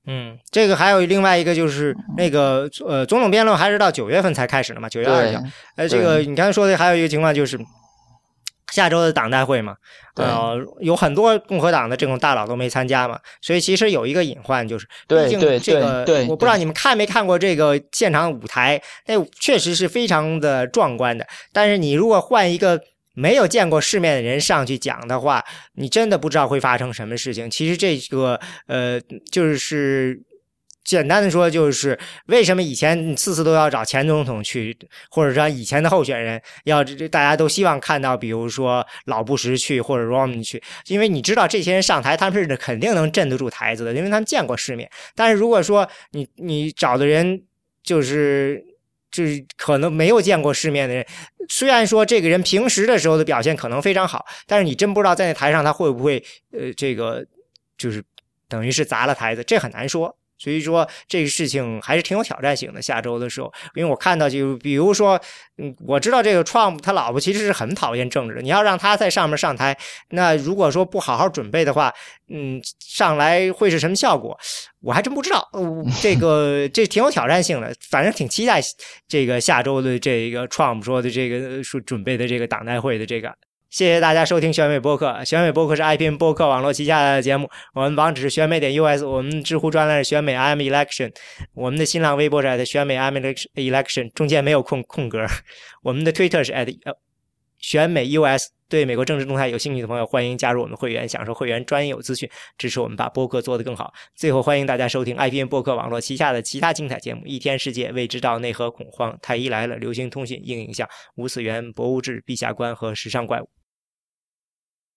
嗯，这个还有另外一个就是那个呃，总统辩论还是到九月份才开始的嘛？九月二号。呃，这个你刚才说的还有一个情况就是。下周的党代会嘛，呃，有很多共和党的这种大佬都没参加嘛，所以其实有一个隐患就是，毕竟这个我不知道你们看没看过这个现场舞台，那确实是非常的壮观的。但是你如果换一个没有见过世面的人上去讲的话，你真的不知道会发生什么事情。其实这个呃，就是。简单的说，就是为什么以前你次次都要找前总统去，或者说以前的候选人要，大家都希望看到，比如说老布什去或者 Romney 去，因为你知道这些人上台，他们是肯定能镇得住台子的，因为他们见过世面。但是如果说你你找的人就是就是可能没有见过世面的人，虽然说这个人平时的时候的表现可能非常好，但是你真不知道在那台上他会不会呃这个就是等于是砸了台子，这很难说。所以说这个事情还是挺有挑战性的。下周的时候，因为我看到就比如说，嗯，我知道这个 Trump 他老婆其实是很讨厌政治的。你要让他在上面上台，那如果说不好好准备的话，嗯，上来会是什么效果？我还真不知道。这个这挺有挑战性的，反正挺期待这个下周的这个 Trump 说的这个说准备的这个党代会的这个。谢谢大家收听选美播客。选美播客是 IPN 播客网络旗下的节目。我们网址是选美点 US，我们知乎专栏是选美 I'm Election，我们的新浪微博是 at 选美 I'm Election，中间没有空空格。我们的 Twitter 是 at 选美 US。对美国政治动态有兴趣的朋友，欢迎加入我们会员，享受会员专有资讯，支持我们把播客做得更好。最后，欢迎大家收听 IPN 播客网络旗下的其他精彩节目：一天世界、未知道、内核恐慌、太医来了、流行通讯、硬影像、无次元、博物志、陛下观和时尚怪物。